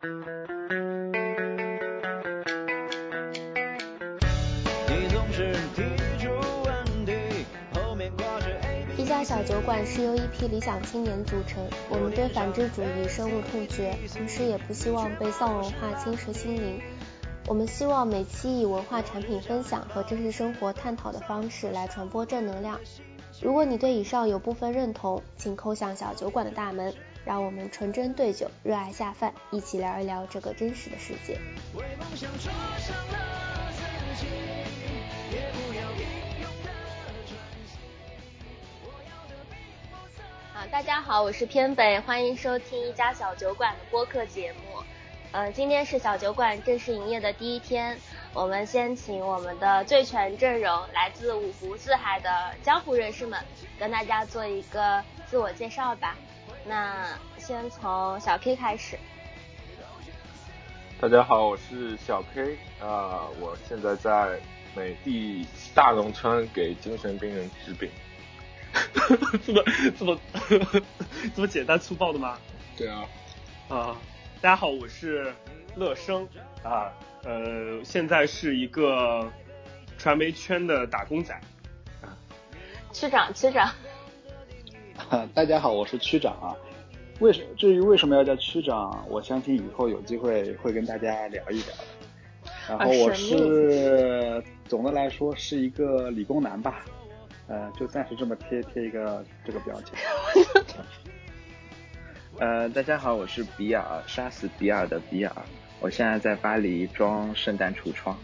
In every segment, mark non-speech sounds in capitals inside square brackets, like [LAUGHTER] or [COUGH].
一家小酒馆是由一批理想青年组成，我们对反智主义深恶痛绝，同时也不希望被丧文化侵蚀心灵。我们希望每期以文化产品分享和真实生活探讨的方式来传播正能量。如果你对以上有部分认同，请叩响小酒馆的大门，让我们纯真对酒，热爱下饭，一起聊一聊这个真实的世界。啊，大家好，我是偏北，欢迎收听一家小酒馆的播客节目。呃，今天是小酒馆正式营业的第一天，我们先请我们的最全阵容，来自五湖四海的江湖人士们，跟大家做一个自我介绍吧。那先从小 K 开始。大家好，我是小 K 啊，我现在在美的大农村给精神病人治病。[LAUGHS] 这么这么 [LAUGHS] 这么简单粗暴的吗？对啊。啊。大家好，我是乐生啊，呃，现在是一个传媒圈的打工仔啊。区长，区长。[LAUGHS] 大家好，我是区长啊。为什至于为什么要叫区长，我相信以后有机会会跟大家聊一聊。然后我是总的来说是一个理工男吧，呃，就暂时这么贴贴一个这个标签。[LAUGHS] 呃，大家好，我是比尔，杀死比尔的比尔。我现在在巴黎装圣诞橱窗。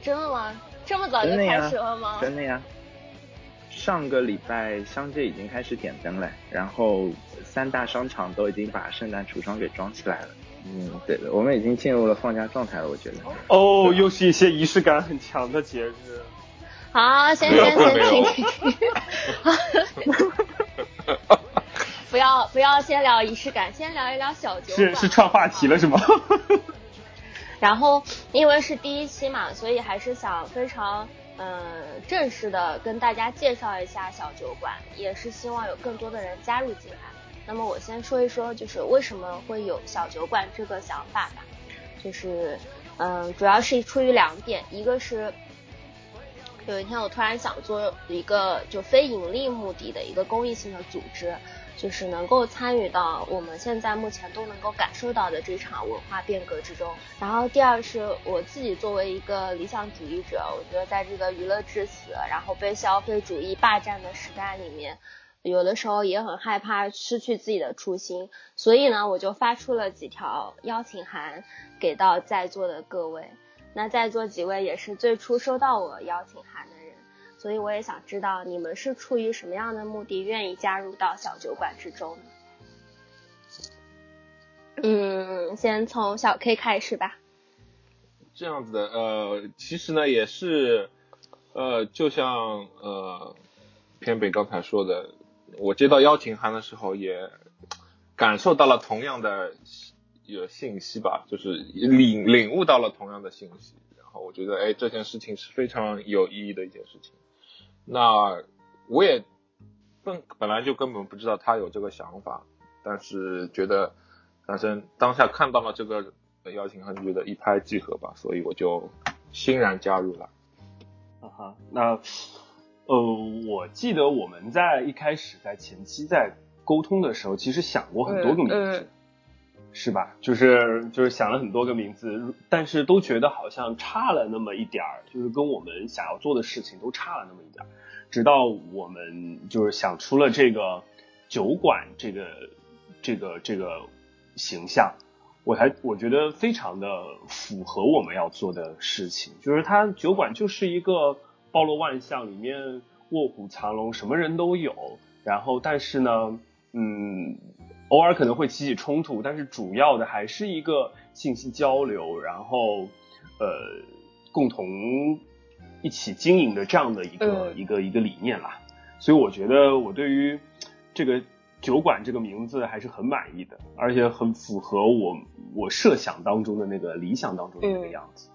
真的吗？这么早就开始了吗？真的呀。上个礼拜商街已经开始点灯了，然后三大商场都已经把圣诞橱窗给装起来了。嗯，对的，我们已经进入了放假状态了，我觉得。哦，又是一些仪式感很强的节日。好，先先先停停停。不要不要先聊仪式感，先聊一聊小酒馆。是是串话题了是吗？然后因为是第一期嘛，所以还是想非常嗯正式的跟大家介绍一下小酒馆，也是希望有更多的人加入进来。那么我先说一说，就是为什么会有小酒馆这个想法吧。就是嗯，主要是出于两点，一个是有一天我突然想做一个就非盈利目的的一个公益性的组织。就是能够参与到我们现在目前都能够感受到的这场文化变革之中。然后第二是我自己作为一个理想主义者，我觉得在这个娱乐至死，然后被消费主义霸占的时代里面，有的时候也很害怕失去自己的初心。所以呢，我就发出了几条邀请函给到在座的各位。那在座几位也是最初收到我邀请函。所以我也想知道你们是出于什么样的目的愿意加入到小酒馆之中呢？嗯，先从小 K 开始吧。这样子的，呃，其实呢也是，呃，就像呃偏北刚才说的，我接到邀请函的时候也感受到了同样的有信息吧，就是领领悟到了同样的信息，然后我觉得哎这件事情是非常有意义的一件事情。那我也本本来就根本不知道他有这个想法，但是觉得反正当下看到了这个邀请函，觉得一拍即合吧，所以我就欣然加入了。啊哈，那呃，我记得我们在一开始在前期在沟通的时候，其实想过很多个名字。是吧？就是就是想了很多个名字，但是都觉得好像差了那么一点儿，就是跟我们想要做的事情都差了那么一点儿。直到我们就是想出了这个酒馆这个这个这个形象，我才我觉得非常的符合我们要做的事情。就是它酒馆就是一个包罗万象，里面卧虎藏龙，什么人都有。然后，但是呢，嗯。偶尔可能会起起冲突，但是主要的还是一个信息交流，然后呃共同一起经营的这样的一个一个一个理念啦。所以我觉得我对于这个酒馆这个名字还是很满意的，而且很符合我我设想当中的那个理想当中的那个样子。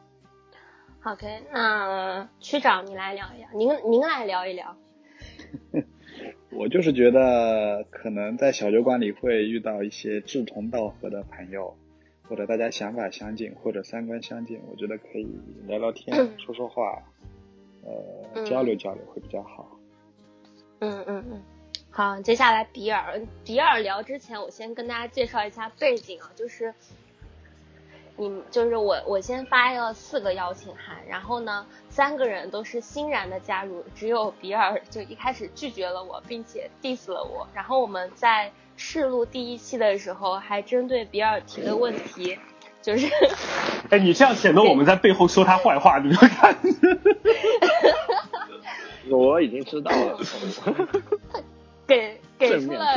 OK，那区长你来聊一聊，您您来聊一聊。[LAUGHS] 我就是觉得可能在小酒馆里会遇到一些志同道合的朋友，或者大家想法相近，或者三观相近，我觉得可以聊聊天，说说话，呃，交流交流会比较好。嗯嗯嗯，好，接下来比尔，比尔聊之前，我先跟大家介绍一下背景啊，就是。你就是我，我先发了四个邀请函，然后呢，三个人都是欣然的加入，只有比尔就一开始拒绝了我，并且 diss 了我。然后我们在试录第一期的时候，还针对比尔提的问题，就是，[LAUGHS] 哎，你这样显得我们在背后说他坏话，你没有看？[LAUGHS] 我已经知道了。[LAUGHS] 给给出了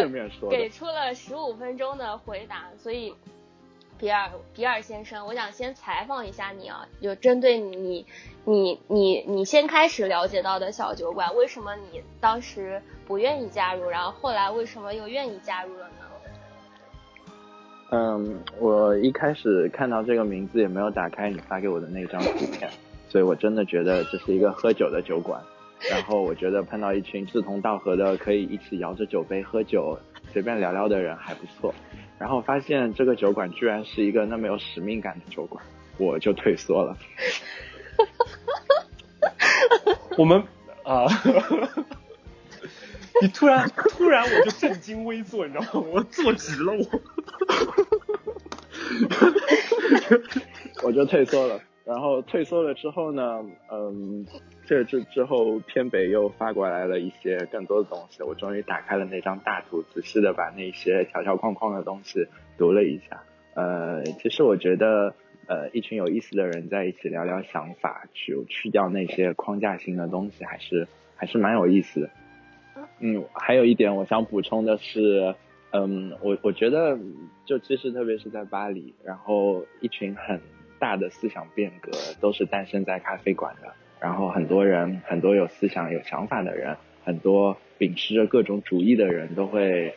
给出了十五分钟的回答，所以。比尔，比尔先生，我想先采访一下你啊，就针对你，你，你，你先开始了解到的小酒馆，为什么你当时不愿意加入，然后后来为什么又愿意加入了呢？嗯，我一开始看到这个名字也没有打开你发给我的那张图片，所以我真的觉得这是一个喝酒的酒馆，然后我觉得碰到一群志同道合的，可以一起摇着酒杯喝酒，随便聊聊的人还不错。然后发现这个酒馆居然是一个那么有使命感的酒馆，我就退缩了。我们啊，你突然突然我就正襟危坐，你知道吗？我坐直了，我，[LAUGHS] 我就退缩了。然后退缩了之后呢，嗯。这这之后，偏北又发过来了一些更多的东西，我终于打开了那张大图，仔细的把那些条条框框的东西读了一下。呃，其实我觉得，呃，一群有意思的人在一起聊聊想法，去去掉那些框架性的东西，还是还是蛮有意思的。嗯，还有一点我想补充的是，嗯，我我觉得，就其实特别是在巴黎，然后一群很大的思想变革都是诞生在咖啡馆的。然后很多人，很多有思想、有想法的人，很多秉持着各种主义的人都会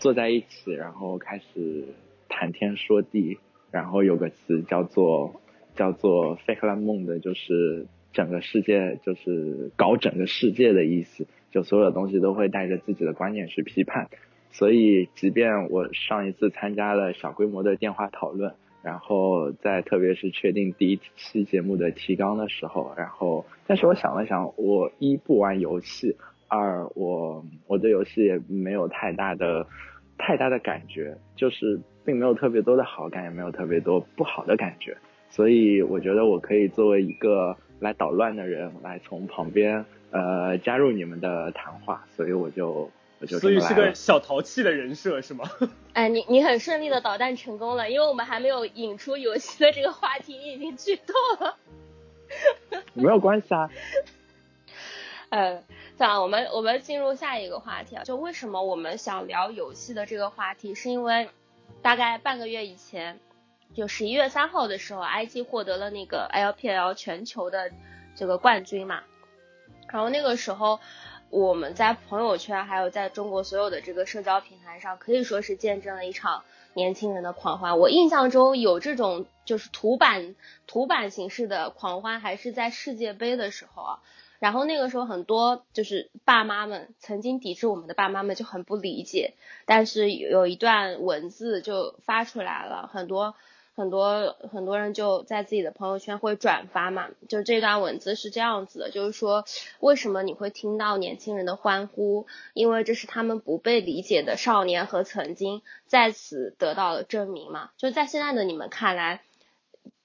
坐在一起，然后开始谈天说地。然后有个词叫做叫做费克兰梦的，就是整个世界，就是搞整个世界的意思。就所有的东西都会带着自己的观念去批判。所以，即便我上一次参加了小规模的电话讨论。然后在特别是确定第一期节目的提纲的时候，然后但是我想了想，我一不玩游戏，二我我对游戏也没有太大的太大的感觉，就是并没有特别多的好感，也没有特别多不好的感觉，所以我觉得我可以作为一个来捣乱的人，来从旁边呃加入你们的谈话，所以我就。所以是个小淘气的人设是吗？[LAUGHS] 哎，你你很顺利的导弹成功了，因为我们还没有引出游戏的这个话题，你已经剧透了。[LAUGHS] 没有关系啊。[LAUGHS] 呃，这样我们我们进入下一个话题啊，就为什么我们想聊游戏的这个话题，是因为大概半个月以前，就十一月三号的时候，IG 获得了那个 LPL 全球的这个冠军嘛，然后那个时候。我们在朋友圈，还有在中国所有的这个社交平台上，可以说是见证了一场年轻人的狂欢。我印象中有这种就是图版图版形式的狂欢，还是在世界杯的时候啊。然后那个时候很多就是爸妈们曾经抵制我们的爸妈们就很不理解，但是有一段文字就发出来了，很多。很多很多人就在自己的朋友圈会转发嘛，就这段文字是这样子的，就是说为什么你会听到年轻人的欢呼？因为这是他们不被理解的少年和曾经在此得到了证明嘛。就在现在的你们看来，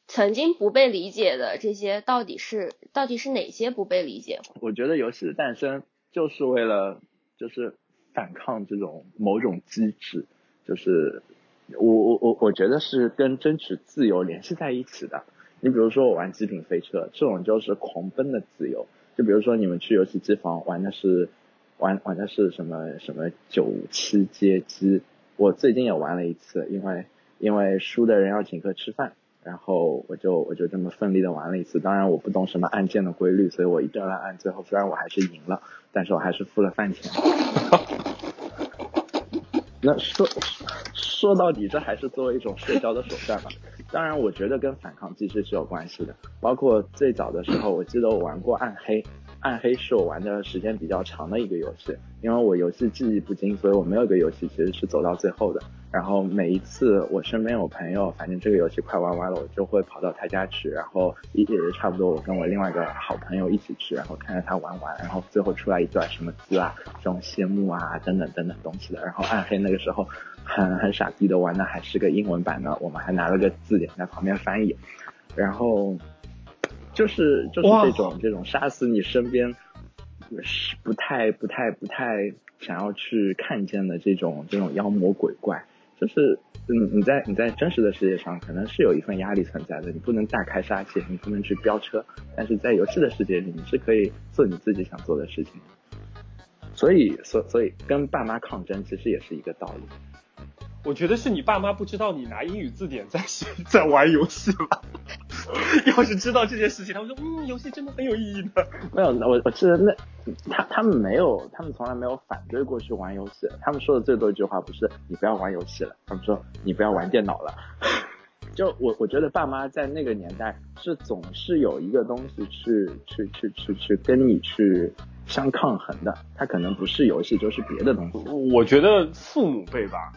曾经不被理解的这些到底是到底是哪些不被理解？我觉得游戏的诞生就是为了就是反抗这种某种机制，就是。我我我我觉得是跟争取自由联系在一起的。你比如说我玩极品飞车，这种就是狂奔的自由。就比如说你们去游戏机房玩的是玩玩的是什么什么九七街机，我最近也玩了一次，因为因为输的人要请客吃饭，然后我就我就这么奋力的玩了一次。当然我不懂什么按键的规律，所以我一顿乱按，最后虽然我还是赢了，但是我还是付了饭钱。[LAUGHS] 那说。说到底，这还是作为一种社交的手段吧。当然，我觉得跟反抗机制是有关系的。包括最早的时候，我记得我玩过暗黑，暗黑是我玩的时间比较长的一个游戏。因为我游戏记忆不精，所以我没有一个游戏其实是走到最后的。然后每一次我身边有朋友，反正这个游戏快玩完了，我就会跑到他家去，然后也差不多我跟我另外一个好朋友一起去，然后看着他玩完，然后最后出来一段什么字啊，这种谢幕啊等等等等东西的。然后暗黑那个时候很很傻逼的玩的还是个英文版的，我们还拿了个字典在旁边翻译，然后就是就是这种这种杀死你身边是不太不太不太想要去看见的这种这种妖魔鬼怪。就是，嗯，你在你在真实的世界上，可能是有一份压力存在的。你不能大开杀戒，你不能去飙车，但是在游戏的世界里，你是可以做你自己想做的事情。所以，所所以跟爸妈抗争，其实也是一个道理。我觉得是你爸妈不知道你拿英语字典在 [LAUGHS] 在玩游戏吧。[LAUGHS] 要是知道这件事情，他们说，嗯，游戏真的很有意义的。没有，我我记得那他他们没有，他们从来没有反对过去玩游戏。他们说的最多一句话不是你不要玩游戏了，他们说你不要玩电脑了。[LAUGHS] 就我我觉得爸妈在那个年代是总是有一个东西去去去去去跟你去相抗衡的，他可能不是游戏就是别的东西。我觉得父母辈吧，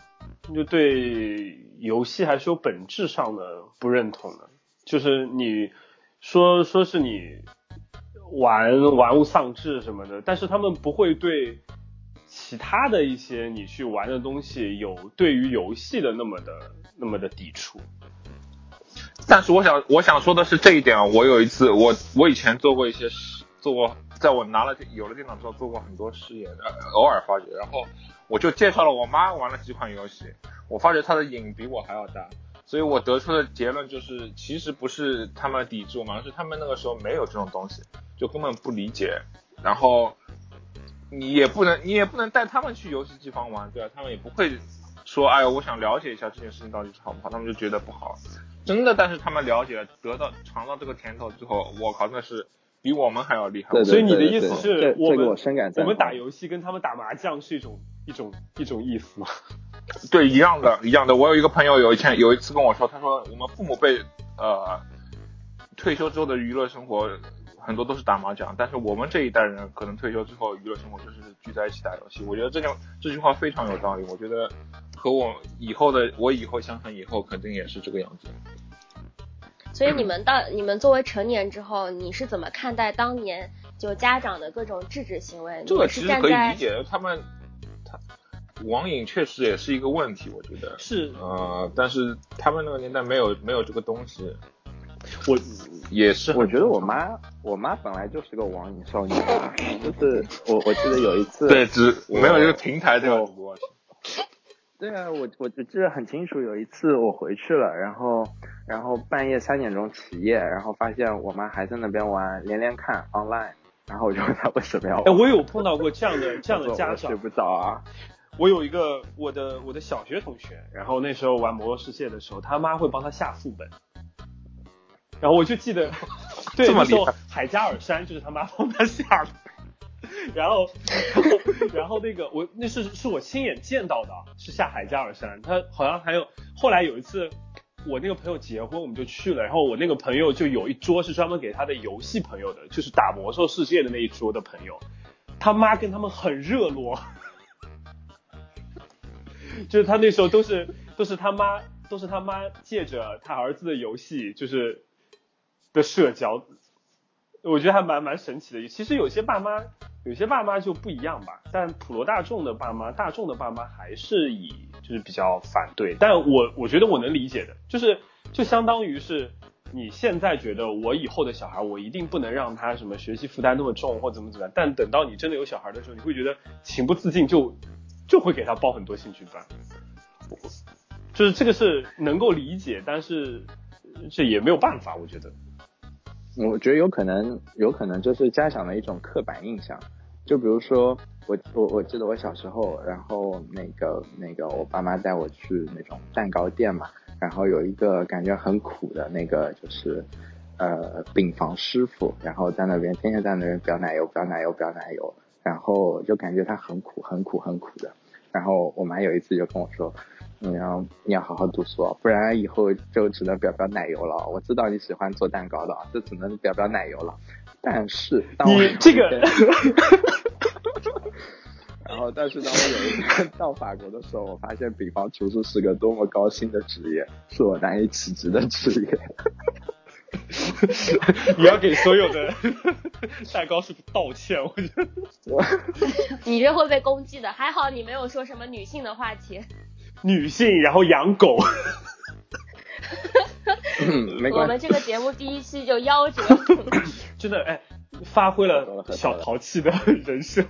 就对游戏还是有本质上的不认同的。就是你说说是你玩玩物丧志什么的，但是他们不会对其他的一些你去玩的东西有对于游戏的那么的那么的抵触。但是我想我想说的是这一点啊，我有一次我我以前做过一些事，做过在我拿了有了电脑之后做过很多试验，偶尔发觉，然后我就介绍了我妈玩了几款游戏，我发觉她的瘾比我还要大。所以我得出的结论就是，其实不是他们抵制我们，而是他们那个时候没有这种东西，就根本不理解。然后你也不能，你也不能带他们去游戏机房玩，对吧？他们也不会说，哎，我想了解一下这件事情到底是好不好，他们就觉得不好。真的，但是他们了解了，得到尝到这个甜头之后，我靠，那是比我们还要厉害。所以你的意思是我们我们打游戏跟他们打麻将是一种一种一种意思吗？对，一样的，一样的。我有一个朋友，有一天有一次跟我说，他说我们父母辈呃退休之后的娱乐生活很多都是打麻将，但是我们这一代人可能退休之后娱乐生活就是聚在一起打游戏。我觉得这句这句话非常有道理。我觉得和我以后的我以后想想以后肯定也是这个样子。所以你们到你们作为成年之后，你是怎么看待当年就家长的各种制止行为？这个其实可以理解，他们他。网瘾确实也是一个问题，我觉得是呃，但是他们那个年代没有没有这个东西，我也是，我觉得我妈我妈本来就是个网瘾少女，就是我我记得有一次对，只没有一个平台就 [LAUGHS] 对啊，我我记得很清楚，有一次我回去了，然后然后半夜三点钟起夜，然后发现我妈还在那边玩连连看 online，然后我就问她为什么要？哎，我有碰到过这样的这样的家长，睡不着啊。我有一个我的我的小学同学，然后那时候玩魔兽世界的时候，他妈会帮他下副本，然后我就记得，[LAUGHS] 对，那时候海加尔山就是他妈帮他下的，然后然后 [LAUGHS] 然后那个我那是是我亲眼见到的，是下海加尔山，他好像还有后来有一次我那个朋友结婚，我们就去了，然后我那个朋友就有一桌是专门给他的游戏朋友的，就是打魔兽世界的那一桌的朋友，他妈跟他们很热络。[LAUGHS] 就是他那时候都是都是他妈都是他妈借着他儿子的游戏就是的社交，我觉得还蛮蛮神奇的。其实有些爸妈有些爸妈就不一样吧，但普罗大众的爸妈大众的爸妈还是以就是比较反对。但我我觉得我能理解的，就是就相当于是你现在觉得我以后的小孩我一定不能让他什么学习负担那么重或怎么怎么样，但等到你真的有小孩的时候，你会觉得情不自禁就。就会给他报很多兴趣班，就是这个是能够理解，但是这也没有办法，我觉得。我觉得有可能，有可能就是家长的一种刻板印象。就比如说，我我我记得我小时候，然后那个那个我爸妈带我去那种蛋糕店嘛，然后有一个感觉很苦的那个就是呃饼房师傅，然后在那边天天在那边表奶油，表奶油，表奶油，然后就感觉他很苦，很苦，很苦的。然后我妈有一次就跟我说：“你要你要好好读书，不然以后就只能表表奶油了。我知道你喜欢做蛋糕的，就只能表表奶油了。但是当我这个，[LAUGHS] 然后后，但是当我有一天到法国的时候，我发现饼房厨师是个多么高薪的职业，是我难以企及的职业。[LAUGHS] 你要给所有的 [LAUGHS] 蛋糕师傅道歉，[LAUGHS] 我觉得。你这会被攻击的，还好你没有说什么女性的话题。女性，然后养狗。嗯，没关系。我们这个节目第一期就夭折。真的，哎，发挥了小淘气的人设。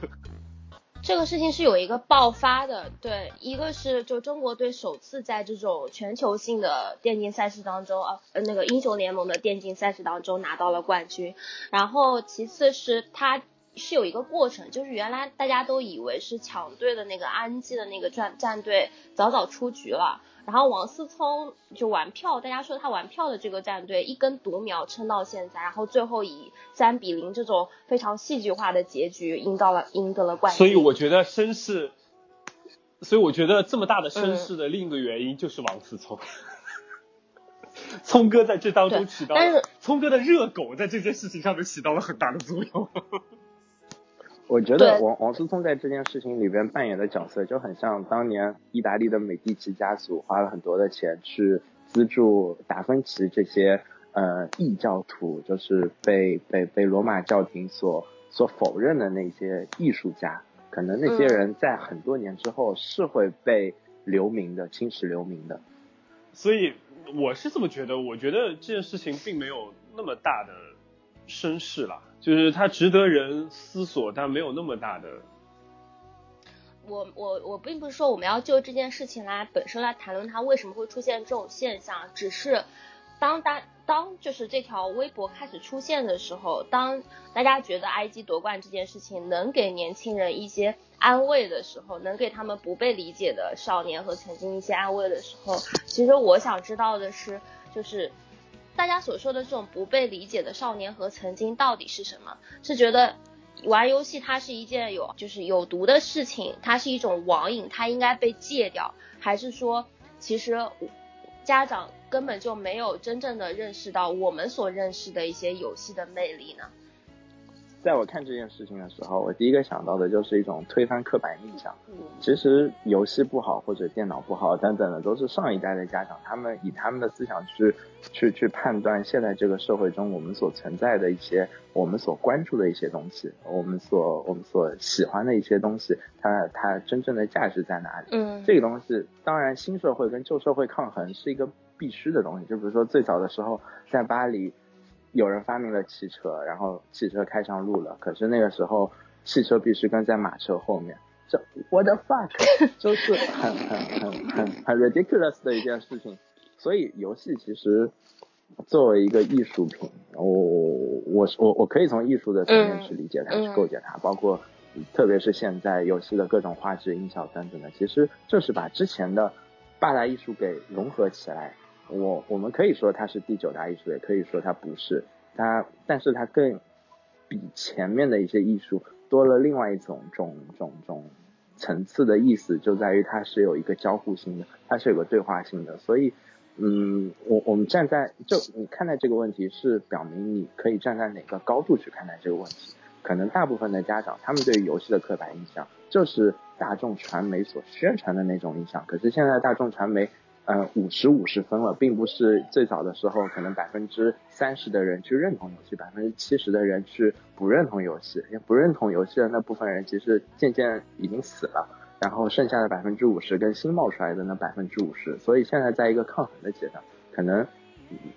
这个事情是有一个爆发的，对，一个是就中国队首次在这种全球性的电竞赛事当中，呃，那个英雄联盟的电竞赛事当中拿到了冠军，然后其次是他是有一个过程，就是原来大家都以为是强队的那个安吉的那个战战队早早出局了。然后王思聪就玩票，大家说他玩票的这个战队一根独苗撑到现在，然后最后以三比零这种非常戏剧化的结局赢到了赢得了冠军。所以我觉得绅士，所以我觉得这么大的绅士的另一个原因就是王思聪，聪哥在这当中起到了，聪哥的热狗在这件事情上面起到了很大的作用。我觉得王王思聪在这件事情里边扮演的角色就很像当年意大利的美第奇家族花了很多的钱去资助达芬奇这些呃异教徒，就是被被被罗马教廷所所否认的那些艺术家，可能那些人在很多年之后是会被留名的，青史留名的。所以我是这么觉得，我觉得这件事情并没有那么大的声势了。就是它值得人思索，但没有那么大的。我我我并不是说我们要就这件事情来本身来谈论它为什么会出现这种现象，只是当大当就是这条微博开始出现的时候，当大家觉得 IG 夺冠这件事情能给年轻人一些安慰的时候，能给他们不被理解的少年和曾经一些安慰的时候，其实我想知道的是，就是。大家所说的这种不被理解的少年和曾经到底是什么？是觉得玩游戏它是一件有就是有毒的事情，它是一种网瘾，它应该被戒掉，还是说其实家长根本就没有真正的认识到我们所认识的一些游戏的魅力呢？在我看这件事情的时候，我第一个想到的就是一种推翻刻板印象。其实游戏不好或者电脑不好等等的，都是上一代的家长他们以他们的思想去去去判断现在这个社会中我们所存在的一些我们所关注的一些东西，我们所我们所喜欢的一些东西，它它真正的价值在哪里？嗯，这个东西当然新社会跟旧社会抗衡是一个必须的东西。就比如说最早的时候在巴黎。有人发明了汽车，然后汽车开上路了。可是那个时候，汽车必须跟在马车后面。这 what the fuck，[LAUGHS] 就是很很很很很 ridiculous 的一件事情。所以游戏其实作为一个艺术品，我我我我可以从艺术的层面去理解它，去构建它。包括特别是现在游戏的各种画质、音效等等的，其实就是把之前的八大艺术给融合起来。我我们可以说它是第九大艺术，也可以说它不是它，但是它更比前面的一些艺术多了另外一种种种种层次的意思，就在于它是有一个交互性的，它是有个对话性的。所以，嗯，我我们站在就你看待这个问题，是表明你可以站在哪个高度去看待这个问题。可能大部分的家长，他们对于游戏的刻板印象就是大众传媒所宣传的那种印象。可是现在大众传媒。呃，五十五十分了，并不是最早的时候可能百分之三十的人去认同游戏，百分之七十的人去不认同游戏，不认同游戏的那部分人其实渐渐已经死了，然后剩下的百分之五十跟新冒出来的那百分之五十，所以现在在一个抗衡的阶段，可能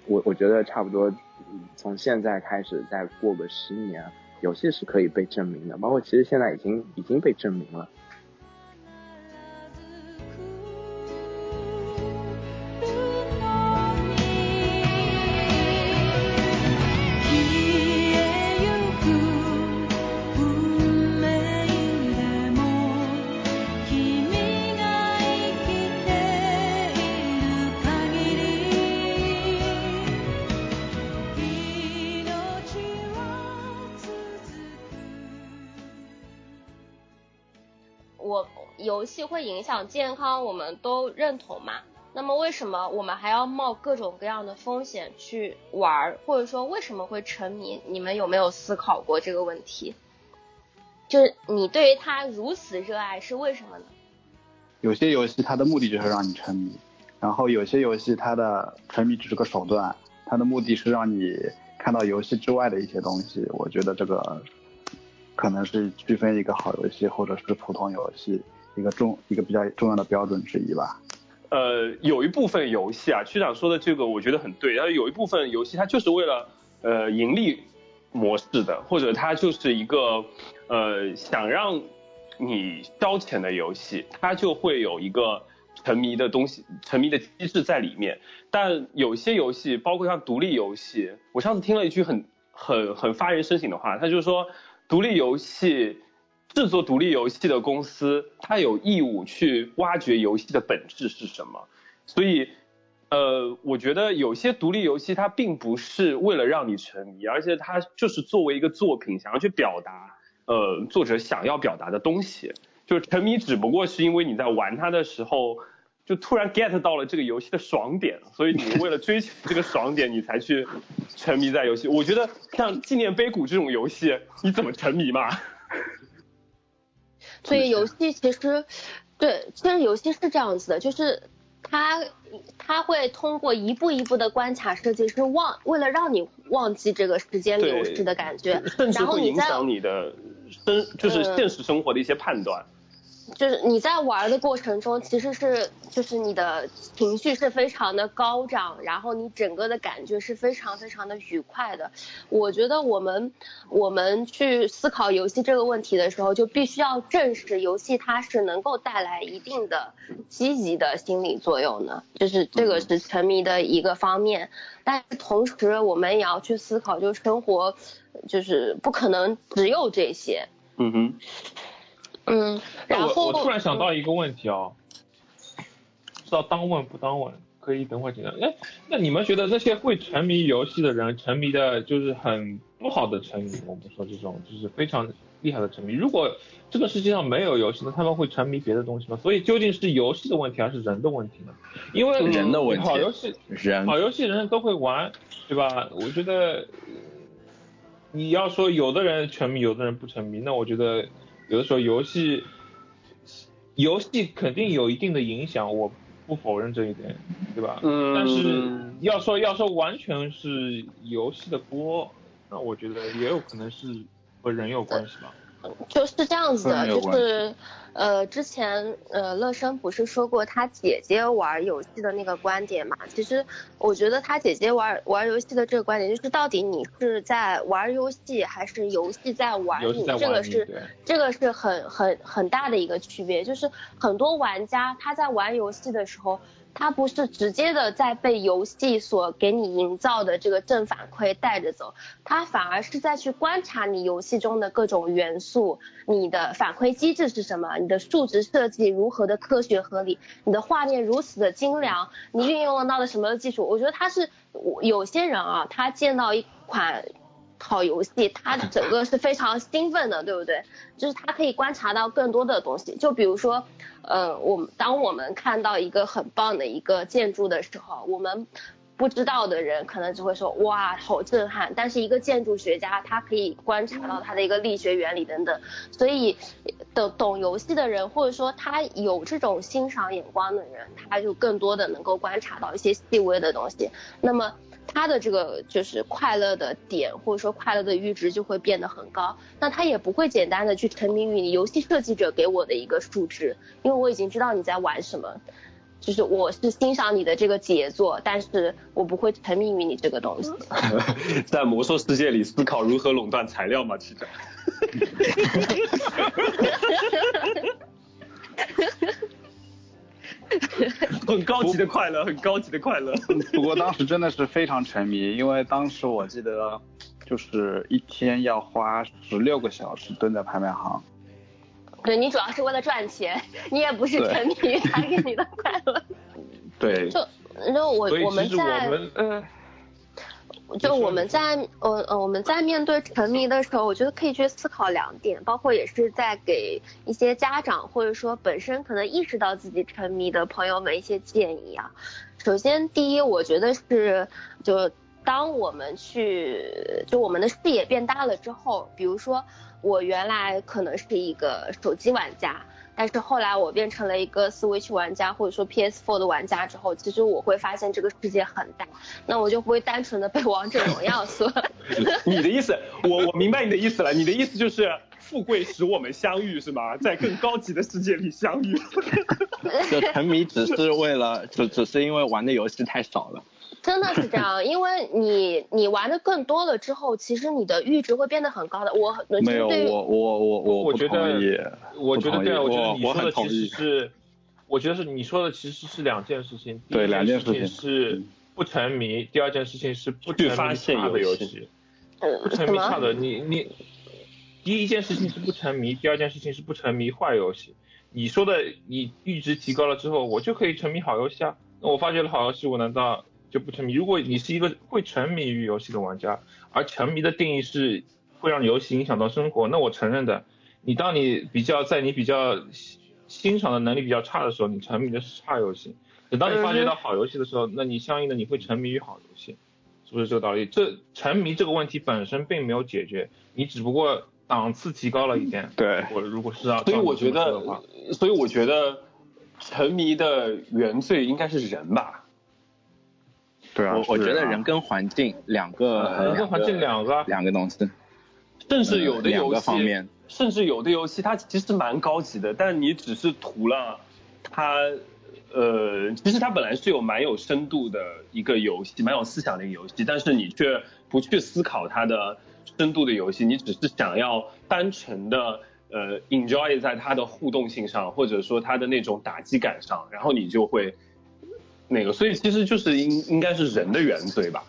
我我觉得差不多从现在开始再过个十年，游戏是可以被证明的，包括其实现在已经已经被证明了。游戏会影响健康，我们都认同嘛？那么为什么我们还要冒各种各样的风险去玩，或者说为什么会沉迷？你们有没有思考过这个问题？就是你对于它如此热爱是为什么呢？有些游戏它的目的就是让你沉迷，然后有些游戏它的沉迷只是个手段，它的目的是让你看到游戏之外的一些东西。我觉得这个可能是区分一个好游戏或者是普通游戏一个重一个比较重要的标准之一吧。呃，有一部分游戏啊，区长说的这个我觉得很对。然后有一部分游戏它就是为了呃盈利模式的，或者它就是一个呃想让你消遣的游戏，它就会有一个沉迷的东西、沉迷的机制在里面。但有些游戏，包括像独立游戏，我上次听了一句很很很发人深省的话，他就是说独立游戏。制作独立游戏的公司，它有义务去挖掘游戏的本质是什么。所以，呃，我觉得有些独立游戏它并不是为了让你沉迷，而且它就是作为一个作品，想要去表达，呃，作者想要表达的东西。就是沉迷只不过是因为你在玩它的时候，就突然 get 到了这个游戏的爽点，所以你为了追求这个爽点，你才去沉迷在游戏。我觉得像纪念碑谷这种游戏，你怎么沉迷嘛？所以游戏其实，对，其实游戏是这样子的，就是它它会通过一步一步的关卡设计，是忘为了让你忘记这个时间流逝的感觉，然后影响你的生就是现实生活的一些判断。就是你在玩的过程中，其实是就是你的情绪是非常的高涨，然后你整个的感觉是非常非常的愉快的。我觉得我们我们去思考游戏这个问题的时候，就必须要正视游戏它是能够带来一定的积极的心理作用的，就是这个是沉迷的一个方面。但是同时我们也要去思考，就是生活就是不可能只有这些。嗯哼。嗯，然后我突然想到一个问题哦，不知道当问不当问，可以等会儿讲。哎，那你们觉得那些会沉迷游戏的人，沉迷的就是很不好的沉迷，我们说这种就是非常厉害的沉迷。如果这个世界上没有游戏，那他们会沉迷别的东西吗？所以究竟是游戏的问题还是人的问题呢？因为人的问题，好游戏，人好游戏人人都会玩，对吧？我觉得你要说有的人沉迷，有的人不沉迷，那我觉得。有的时候游戏，游戏肯定有一定的影响，我不否认这一点，对吧？嗯。但是要说要说完全是游戏的锅，那我觉得也有可能是和人有关系吧。就是这样子的，就是呃，之前呃，乐生不是说过他姐姐玩游戏的那个观点嘛？其实我觉得他姐姐玩玩游戏的这个观点，就是到底你是在玩游戏，还是游戏在玩你？这个是这个是很很很大的一个区别，就是很多玩家他在玩游戏的时候。他不是直接的在被游戏所给你营造的这个正反馈带着走，他反而是在去观察你游戏中的各种元素，你的反馈机制是什么，你的数值设计如何的科学合理，你的画面如此的精良，你运用到了什么技术？我觉得他是有些人啊，他见到一款。好游戏，他 [LAUGHS] 整个是非常兴奋的，对不对？就是他可以观察到更多的东西，就比如说，呃，我们当我们看到一个很棒的一个建筑的时候，我们不知道的人可能只会说哇，好震撼。但是一个建筑学家，他可以观察到它的一个力学原理等等。所以，懂懂游戏的人，或者说他有这种欣赏眼光的人，他就更多的能够观察到一些细微的东西。那么。他的这个就是快乐的点，或者说快乐的阈值就会变得很高。那他也不会简单的去沉迷于你游戏设计者给我的一个数值，因为我已经知道你在玩什么。就是我是欣赏你的这个杰作，但是我不会沉迷于你这个东西。[LAUGHS] 在魔兽世界里思考如何垄断材料嘛，其实。[LAUGHS] 很高级的快乐，很高级的快乐。不过当时真的是非常沉迷，因为当时我记得就是一天要花十六个小时蹲在拍卖行。对你主要是为了赚钱，你也不是沉迷于他给你的快乐。对。就就我我们在嗯。就我们在呃呃我们在面对沉迷的时候，我觉得可以去思考两点，包括也是在给一些家长或者说本身可能意识到自己沉迷的朋友们一些建议啊。首先，第一，我觉得是就当我们去就我们的视野变大了之后，比如说我原来可能是一个手机玩家。但是后来我变成了一个 Switch 玩家，或者说 PS4 的玩家之后，其实我会发现这个世界很大，那我就不会单纯的被王者荣耀所。[LAUGHS] 你的意思，我我明白你的意思了，你的意思就是富贵使我们相遇是吗？在更高级的世界里相遇。[LAUGHS] 就沉迷只是为了，只只是因为玩的游戏太少了。真的是这样，因为你你玩的更多了之后，其实你的阈值会变得很高的。我没有，我我我我我觉得，我觉得对，我觉得你说的其实是，我觉得是你说的其实是两件事情。对，两件事情是不沉迷，第二件事情是不去发现有游戏。不沉迷差的，你你第一件事情是不沉迷，第二件事情是不沉迷坏游戏。你说的，你阈值提高了之后，我就可以沉迷好游戏啊。那我发觉了好游戏，我难道？就不沉迷。如果你是一个会沉迷于游戏的玩家，而沉迷的定义是会让游戏影响到生活，那我承认的。你当你比较在你比较欣赏的能力比较差的时候，你沉迷的是差游戏。等当你发掘到好游戏的时候，那你相应的你会沉迷于好游戏，是不是这个道理？这沉迷这个问题本身并没有解决，你只不过档次提高了一点。对，我如果是要所以我觉得，所以我觉得沉迷的原罪应该是人吧。对啊，我我觉得人跟环境两个，人跟环境两个两个东西，甚至有的游戏，甚至有的游戏它其实蛮高级的，但你只是图了它，呃，其实它本来是有蛮有深度的一个游戏，蛮有思想的一个游戏，但是你却不去思考它的深度的游戏，你只是想要单纯的呃 enjoy 在它的互动性上，或者说它的那种打击感上，然后你就会。那个，所以其实就是应应该是人的原罪吧。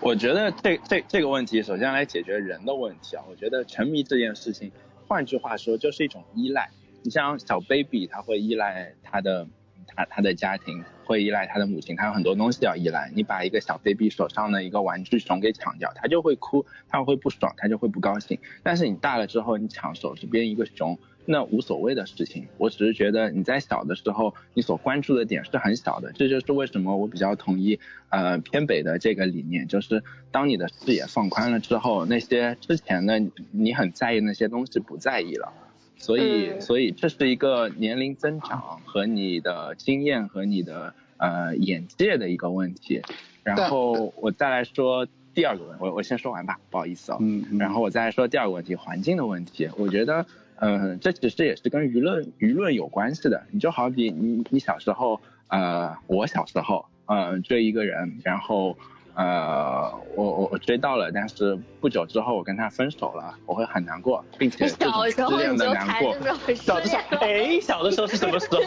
我觉得这这这个问题，首先来解决人的问题啊。我觉得沉迷这件事情，换句话说就是一种依赖。你像小 baby，他会依赖他的他他的家庭，会依赖他的母亲，他有很多东西要依赖。你把一个小 baby 手上的一个玩具熊给抢掉，他就会哭，他会不爽，他就会不高兴。但是你大了之后，你抢手手边一个熊。那无所谓的事情，我只是觉得你在小的时候，你所关注的点是很小的，这就是为什么我比较同意呃偏北的这个理念，就是当你的视野放宽了之后，那些之前的你很在意那些东西不在意了，所以所以这是一个年龄增长和你的经验和你的呃眼界的一个问题，然后我再来说第二个问，我我先说完吧，不好意思哦，嗯，然后我再来说第二个问题，环境的问题，我觉得。嗯，这其实也是跟舆论舆论有关系的。你就好比你你小时候，呃，我小时候，嗯，追一个人，然后，呃，我我我追到了，但是不久之后我跟他分手了，我会很难过，并且这种失恋的难过。小的时候，哎，小的时候是什么时候？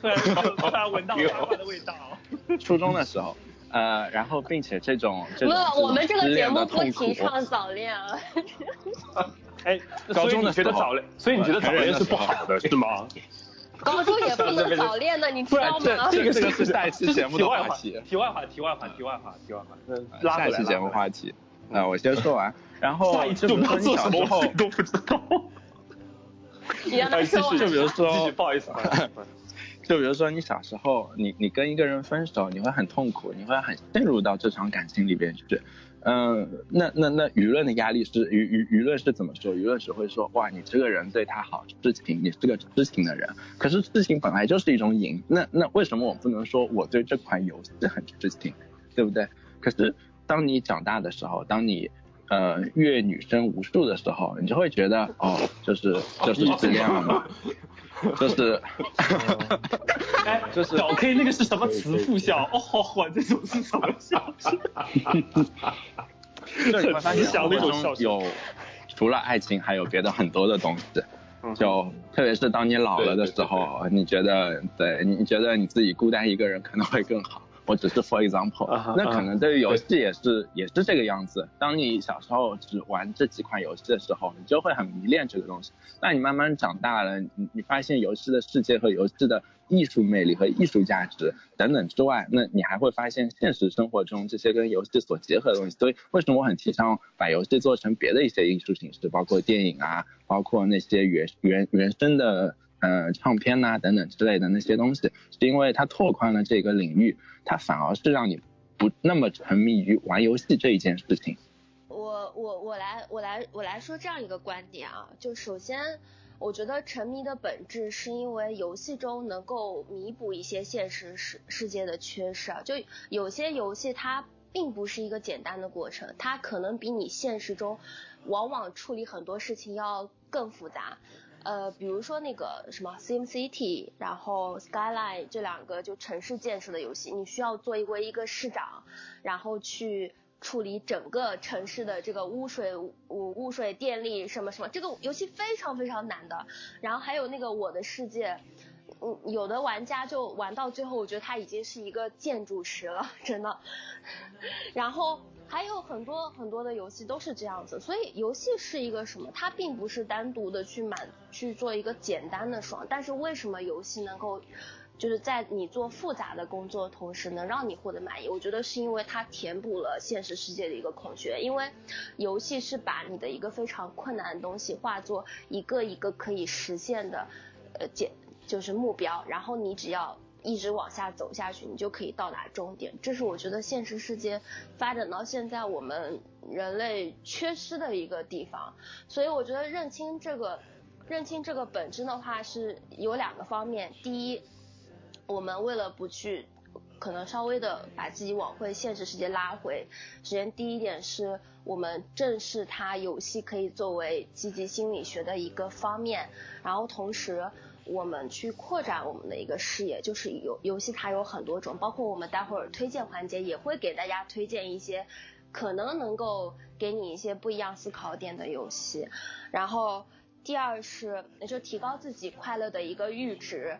突然 [LAUGHS] 突然闻到花花的味道。[LAUGHS] 初中的时候，呃，然后并且这种这种我们这个节目不提倡早恋啊。[LAUGHS] 哎，高中的觉得早恋，所以你觉得早恋是不好的，是吗？高中也不能早恋呢，你知道吗？这个这个是下一期节目的话题。[LAUGHS] 题外话，题外话，题外话，题外话。嗯，下一期节目话题。那我先说完，然后就比如说你小时候都不知道。[LAUGHS] 你让他说就比如说，不好意思。[LAUGHS] 就比如说你小时候，你你跟一个人分手，你会很痛苦，你会很陷入到这场感情里边去。嗯，那那那舆论的压力是舆舆舆论是怎么说？舆论只会说哇，你这个人对他好，痴情，你是个痴情的人。可是痴情本来就是一种瘾，那那为什么我不能说我对这款游戏很痴情，对不对？可是当你长大的时候，当你呃阅女生无数的时候，你就会觉得哦，就是就是这样嘛。[LAUGHS] [LAUGHS] 就是，哎，就是小 K 那个是什么慈父笑？哦，我这种是什么笑？就发现小那种笑有除了爱情，还有别的很多的东西。就特别是当你老了的时候，你觉得，对，你觉得你自己孤单一个人可能会更好。我只是 for example，那可能对于游戏也是也是这个样子。当你小时候只玩这几款游戏的时候，你就会很迷恋这个东西。那你慢慢长大了，你你发现游戏的世界和游戏的艺术魅力和艺术价值等等之外，那你还会发现现实生活中这些跟游戏所结合的东西。所以为什么我很提倡把游戏做成别的一些艺术形式，包括电影啊，包括那些原原原生的。呃，唱片呐，等等之类的那些东西，是因为它拓宽了这个领域，它反而是让你不那么沉迷于玩游戏这一件事情。我我我来我来我来说这样一个观点啊，就首先，我觉得沉迷的本质是因为游戏中能够弥补一些现实世世界的缺失啊，就有些游戏它并不是一个简单的过程，它可能比你现实中往往处理很多事情要更复杂。呃，比如说那个什么 Sim City，然后 Skyline 这两个就城市建设的游戏，你需要做一为一个市长，然后去处理整个城市的这个污水、污污水、电力什么什么，这个游戏非常非常难的。然后还有那个我的世界，嗯，有的玩家就玩到最后，我觉得他已经是一个建筑师了，真的。[LAUGHS] 然后。还有很多很多的游戏都是这样子，所以游戏是一个什么？它并不是单独的去满去做一个简单的爽，但是为什么游戏能够就是在你做复杂的工作同时能让你获得满意？我觉得是因为它填补了现实世界的一个空缺，因为游戏是把你的一个非常困难的东西化作一个一个可以实现的呃简就是目标，然后你只要。一直往下走下去，你就可以到达终点。这是我觉得现实世界发展到现在我们人类缺失的一个地方。所以我觉得认清这个，认清这个本质的话是有两个方面。第一，我们为了不去可能稍微的把自己往回现实世界拉回，首先第一点是我们正视它游戏可以作为积极心理学的一个方面，然后同时。我们去扩展我们的一个视野，就是游游戏它有很多种，包括我们待会儿推荐环节也会给大家推荐一些可能能够给你一些不一样思考点的游戏。然后第二是，就提高自己快乐的一个阈值。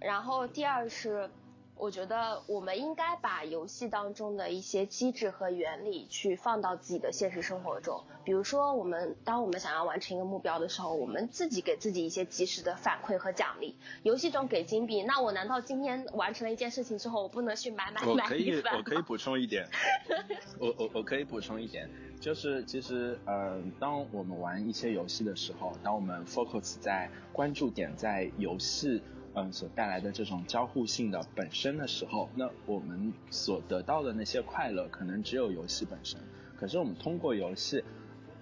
然后第二是。我觉得我们应该把游戏当中的一些机制和原理去放到自己的现实生活中。比如说，我们当我们想要完成一个目标的时候，我们自己给自己一些及时的反馈和奖励。游戏中给金币，那我难道今天完成了一件事情之后，我不能去买买买我可以，我可以补充一点。[LAUGHS] 我我我可以补充一点，就是其实呃，当我们玩一些游戏的时候，当我们 focus 在关注点在游戏。嗯，所带来的这种交互性的本身的时候，那我们所得到的那些快乐，可能只有游戏本身。可是我们通过游戏，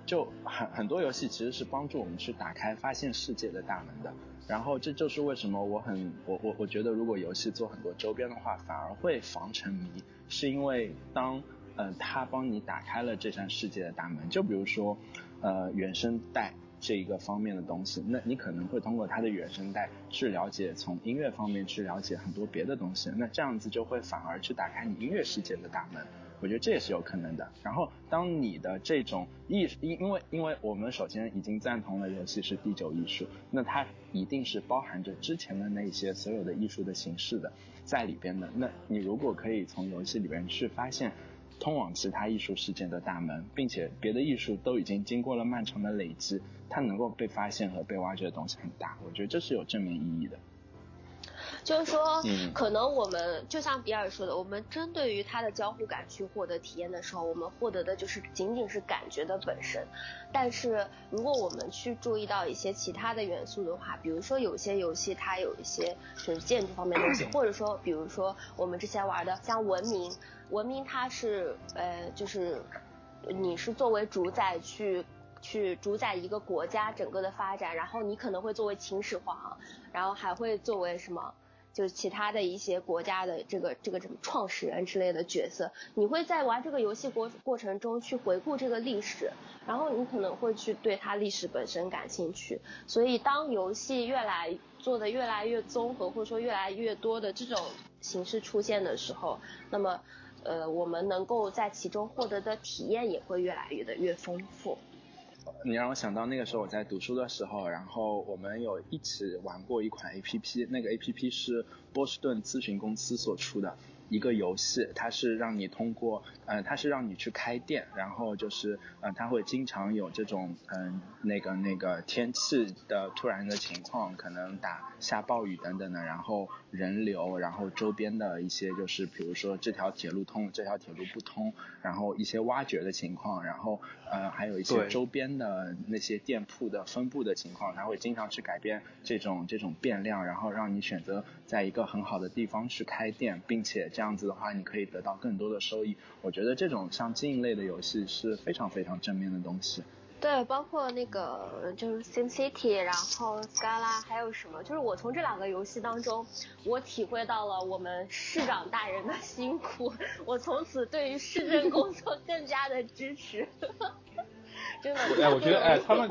就很很多游戏其实是帮助我们去打开发现世界的大门的。然后这就是为什么我很我我我觉得，如果游戏做很多周边的话，反而会防沉迷，是因为当嗯它帮你打开了这扇世界的大门。就比如说呃原声带。这一个方面的东西，那你可能会通过它的原声带去了解，从音乐方面去了解很多别的东西，那这样子就会反而去打开你音乐世界的大门，我觉得这也是有可能的。然后当你的这种艺，因因为因为我们首先已经赞同了游戏是第九艺术，那它一定是包含着之前的那些所有的艺术的形式的在里边的。那你如果可以从游戏里边去发现。通往其他艺术世界的大门，并且别的艺术都已经经过了漫长的累积，它能够被发现和被挖掘的东西很大，我觉得这是有正面意义的。就是说，可能我们就像比尔说的，我们针对于它的交互感去获得体验的时候，我们获得的就是仅仅是感觉的本身。但是如果我们去注意到一些其他的元素的话，比如说有些游戏它有一些就是建筑方面的东西，[CLEARS THROAT] 或者说比如说我们之前玩的像文明，文明它是呃就是你是作为主宰去去主宰一个国家整个的发展，然后你可能会作为秦始皇，然后还会作为什么？就是其他的一些国家的这个这个什么创始人之类的角色，你会在玩这个游戏过过程中去回顾这个历史，然后你可能会去对它历史本身感兴趣。所以当游戏越来做的越来越综合，或者说越来越多的这种形式出现的时候，那么呃我们能够在其中获得的体验也会越来越的越丰富。你让我想到那个时候我在读书的时候，然后我们有一起玩过一款 A P P，那个 A P P 是波士顿咨询公司所出的。一个游戏，它是让你通过，呃，它是让你去开店，然后就是，呃，它会经常有这种，嗯，那个那个天气的突然的情况，可能打下暴雨等等的，然后人流，然后周边的一些就是，比如说这条铁路通，这条铁路不通，然后一些挖掘的情况，然后，呃，还有一些周边的那些店铺的分布的情况，它会经常去改变这种这种变量，然后让你选择在一个很好的地方去开店，并且这样。这样子的话，你可以得到更多的收益。我觉得这种像经营类的游戏是非常非常正面的东西。对，包括那个就是 Sim City，然后 Scala，还有什么？就是我从这两个游戏当中，我体会到了我们市长大人的辛苦，[LAUGHS] 我从此对于市政工作更加的支持。[LAUGHS] 真的，哎，我觉得哎，他们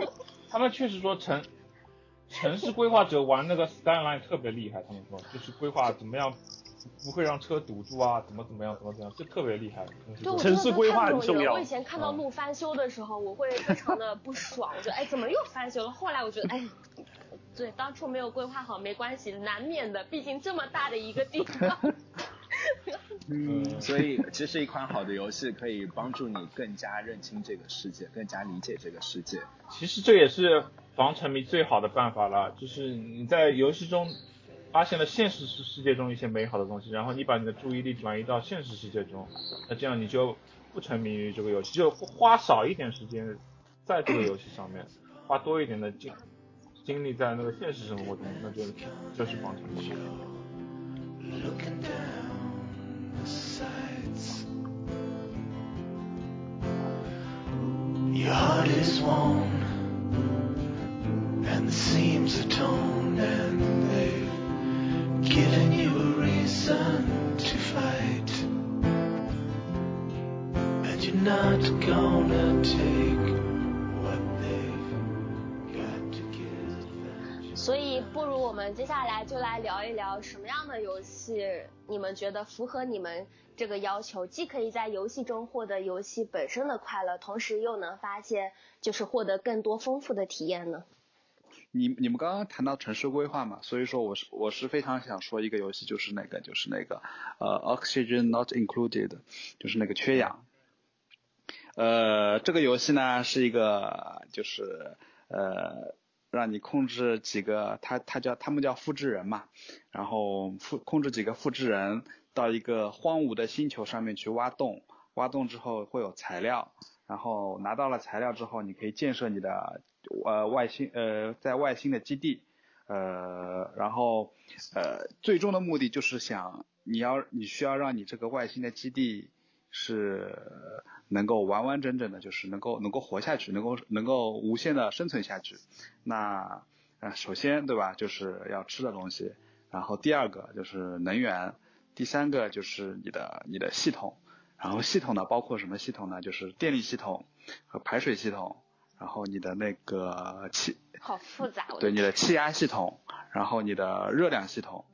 他们确实说城城市规划者玩那个 Skyline 特别厉害，他们说就是规划怎么样。不会让车堵住啊，怎么怎么样，怎么怎么样，就特别厉害。城市规划很重要。我以前看到路翻修的时候，我会非常的不爽，我觉得哎，怎么又翻修了？后来我觉得哎，对，当初没有规划好没关系，难免的，毕竟这么大的一个地方。[LAUGHS] 嗯，所以其实一款好的游戏可以帮助你更加认清这个世界，更加理解这个世界。其实这也是防沉迷最好的办法了，就是你在游戏中。发现了现实世世界中一些美好的东西，然后你把你的注意力转移到现实世界中，那这样你就不沉迷于这个游戏，就花少一点时间在这个游戏上面，花多一点的精精力在那个现实生活中，那就就是方程式。Given you a reason to fight. And you're not gonna take what they've got to give. 所以，不如我们接下来就来聊一聊什么样的游戏，你们觉得符合你们这个要求，既可以在游戏中获得游戏本身的快乐，同时又能发现就是获得更多丰富的体验呢？你你们刚刚谈到城市规划嘛，所以说我是我是非常想说一个游戏，就是那个就是那个呃 Oxygen Not Included，就是那个缺氧。呃，这个游戏呢是一个就是呃让你控制几个，他他叫他们叫复制人嘛，然后复控制几个复制人到一个荒芜的星球上面去挖洞，挖洞之后会有材料，然后拿到了材料之后，你可以建设你的。呃，外星呃，在外星的基地，呃，然后呃，最终的目的就是想你要你需要让你这个外星的基地是能够完完整整的，就是能够能够活下去，能够能够无限的生存下去。那呃，首先对吧，就是要吃的东西，然后第二个就是能源，第三个就是你的你的系统，然后系统呢包括什么系统呢？就是电力系统和排水系统。然后你的那个气，好复杂。对，你的气压系统，然后你的热量系统，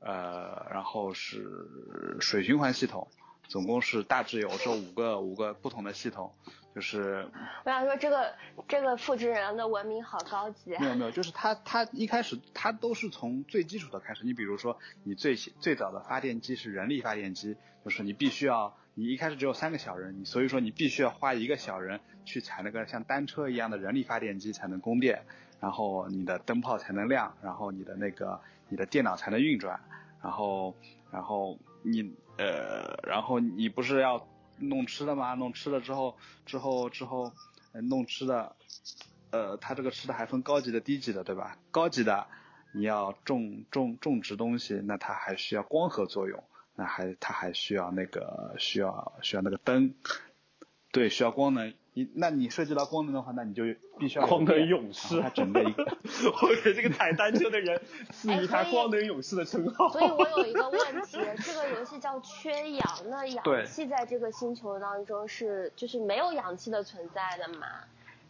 呃，然后是水循环系统，总共是大致有这五个五个不同的系统。就是我想说，这个这个复制人的文明好高级。啊没有没有，就是他他一开始他都是从最基础的开始。你比如说，你最最早的发电机是人力发电机，就是你必须要。你一开始只有三个小人，你所以说你必须要花一个小人去踩那个像单车一样的人力发电机才能供电，然后你的灯泡才能亮，然后你的那个你的电脑才能运转，然后然后你呃然后你不是要弄吃的吗？弄吃的之后之后之后弄吃的，呃它这个吃的还分高级的低级的对吧？高级的你要种种种植东西，那它还需要光合作用。那还它还需要那个需要需要那个灯，对，需要光能。你那你涉及到光能的话，那你就必须要光能勇士。他整个一个，[LAUGHS] 我给这个踩单车的人 [LAUGHS] 赐予他光能勇士的称号。所以我有一个问题，这个游戏叫缺氧，那氧气在这个星球当中是就是没有氧气的存在的吗？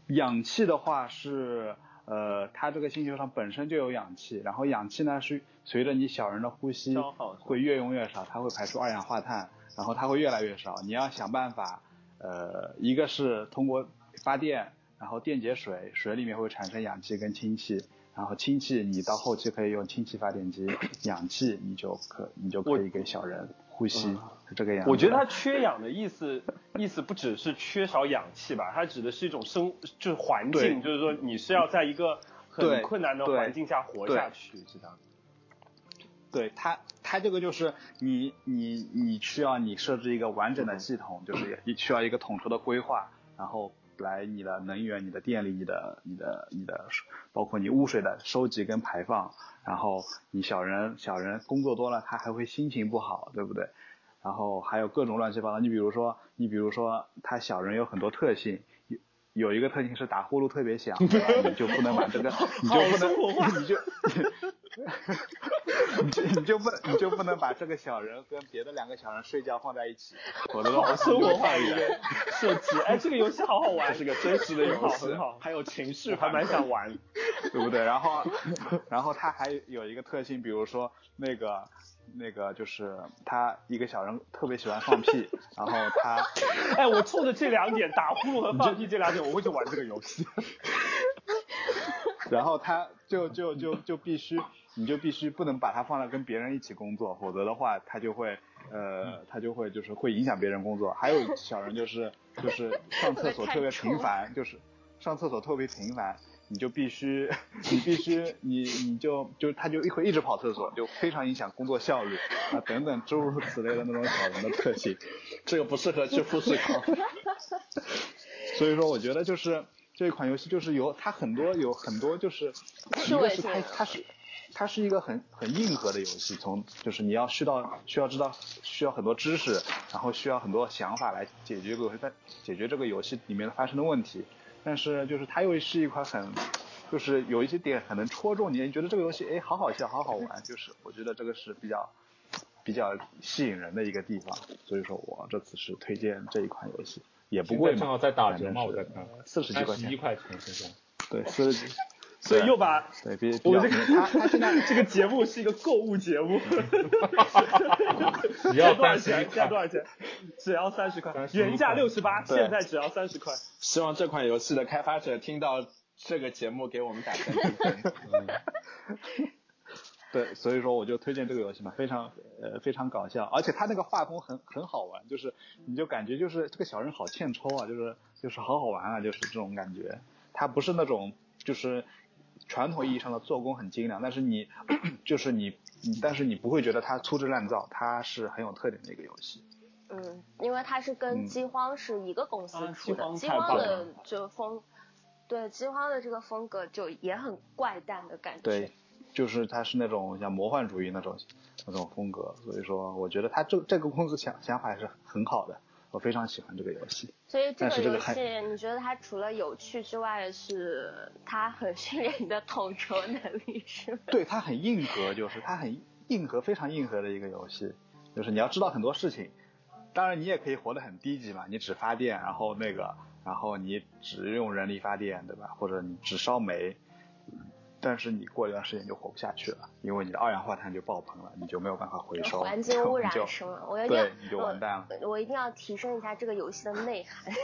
氧气的话是。呃，它这个星球上本身就有氧气，然后氧气呢是随着你小人的呼吸会越用越少，它会排出二氧化碳，然后它会越来越少。你要想办法，呃，一个是通过发电，然后电解水，水里面会产生氧气跟氢气，然后氢气你到后期可以用氢气发电机，氧气你就可你就可以给小人。呼吸是这个样。我觉得它缺氧的意思，意思不只是缺少氧气吧，它指的是一种生，就是环境，就是说你是要在一个很困难的环境下活下去，知道吗。对它，它这个就是你，你，你需要你设置一个完整的系统，就是你需要一个统筹的规划，然后来你的能源、你的电力、你的、你的、你的，包括你污水的收集跟排放。然后你小人小人工作多了，他还会心情不好，对不对？然后还有各种乱七八糟。你比如说，你比如说，他小人有很多特性，有有一个特性是打呼噜特别响，你就不能把这个，你就不能，[LAUGHS] 你就。[LAUGHS] 你就你就不你就不能把这个小人跟别的两个小人睡觉放在一起，我的老生活化一点设计。哎，这个游戏好好玩，是个真实的游戏，很好，还有情绪，还蛮想玩，对不对？然后然后它还有一个特性，比如说那个那个就是他一个小人特别喜欢放屁，然后他，[LAUGHS] 哎，我冲着这两点打呼噜和放屁这两点，我会去玩这个游戏。然后他就就就就必须。你就必须不能把它放在跟别人一起工作，否则的话，他就会，呃，他就会就是会影响别人工作。还有小人就是就是上厕所特别频繁，就是上厕所特别频繁，你就必须你必须你你就就他就会一直跑厕所，就非常影响工作效率啊等等诸如此类的那种小人的特性，这个不适合去富士康。所以说，我觉得就是这款游戏就是有它很多有很多就是一个是它它是。它是一个很很硬核的游戏，从就是你要需到需要知道需要很多知识，然后需要很多想法来解决个在解决这个游戏里面发生的问题。但是就是它又是一款很就是有一些点很能戳中你，你觉得这个游戏哎好好笑好好玩，就是我觉得这个是比较比较吸引人的一个地方。所以说我这次是推荐这一款游戏，也不贵嘛，正好在打折嘛，我在看四十几块钱，一块钱现在，对四十几。所以又把对，别我们这个他他现在 [LAUGHS] 这个节目是一个购物节目，只要多少钱？加多少钱？只要三十块，原价六十八，现在只要三十块。希望这款游戏的开发者听到这个节目，给我们打分。[LAUGHS] 对，所以说我就推荐这个游戏嘛，非常呃非常搞笑，而且他那个画风很很好玩，就是你就感觉就是这个小人好欠抽啊，就是就是好好玩啊，就是这种感觉。他不是那种就是。传统意义上的做工很精良，但是你 [COUGHS] 就是你，但是你不会觉得它粗制滥造，它是很有特点的一个游戏。嗯，因为它是跟饥荒是一个公司出的，饥荒的就风，对饥荒的这个风格就也很怪诞的感觉。对，就是它是那种像魔幻主义那种那种风格，所以说我觉得它这这个公司想想法还是很好的。我非常喜欢这个游戏，所以这个游戏你觉得它除了有趣之外，是它很训练你的统筹能力，是吗？对，它很硬核，就是它很硬核，非常硬核的一个游戏，就是你要知道很多事情。当然，你也可以活得很低级嘛，你只发电，然后那个，然后你只用人力发电，对吧？或者你只烧煤。但是你过一段时间就活不下去了，因为你的二氧化碳就爆棚了，你就没有办法回收，环境污染是吗？我对，你就完蛋了。我一定要提升一下这个游戏的内涵。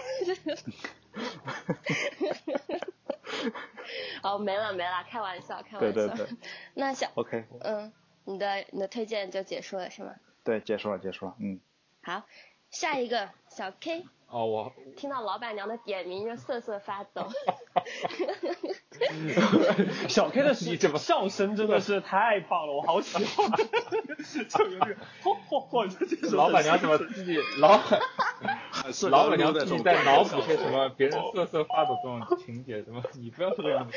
哦，没了没了，开玩笑开玩笑。对对对。那小 OK，嗯，你的你的推荐就结束了是吗？对，结束了结束了，嗯。好，下一个小 K。哦，我听到老板娘的点名就瑟瑟发抖。[LAUGHS] [LAUGHS] 小 K 的笑声真的是太棒了，我好喜欢。就有点，嚯嚯嚯！这这老板娘怎么自己老板？是老板娘自己在脑补些什么别人瑟瑟发抖这种 [LAUGHS] 情节？什么？你不要这个样子。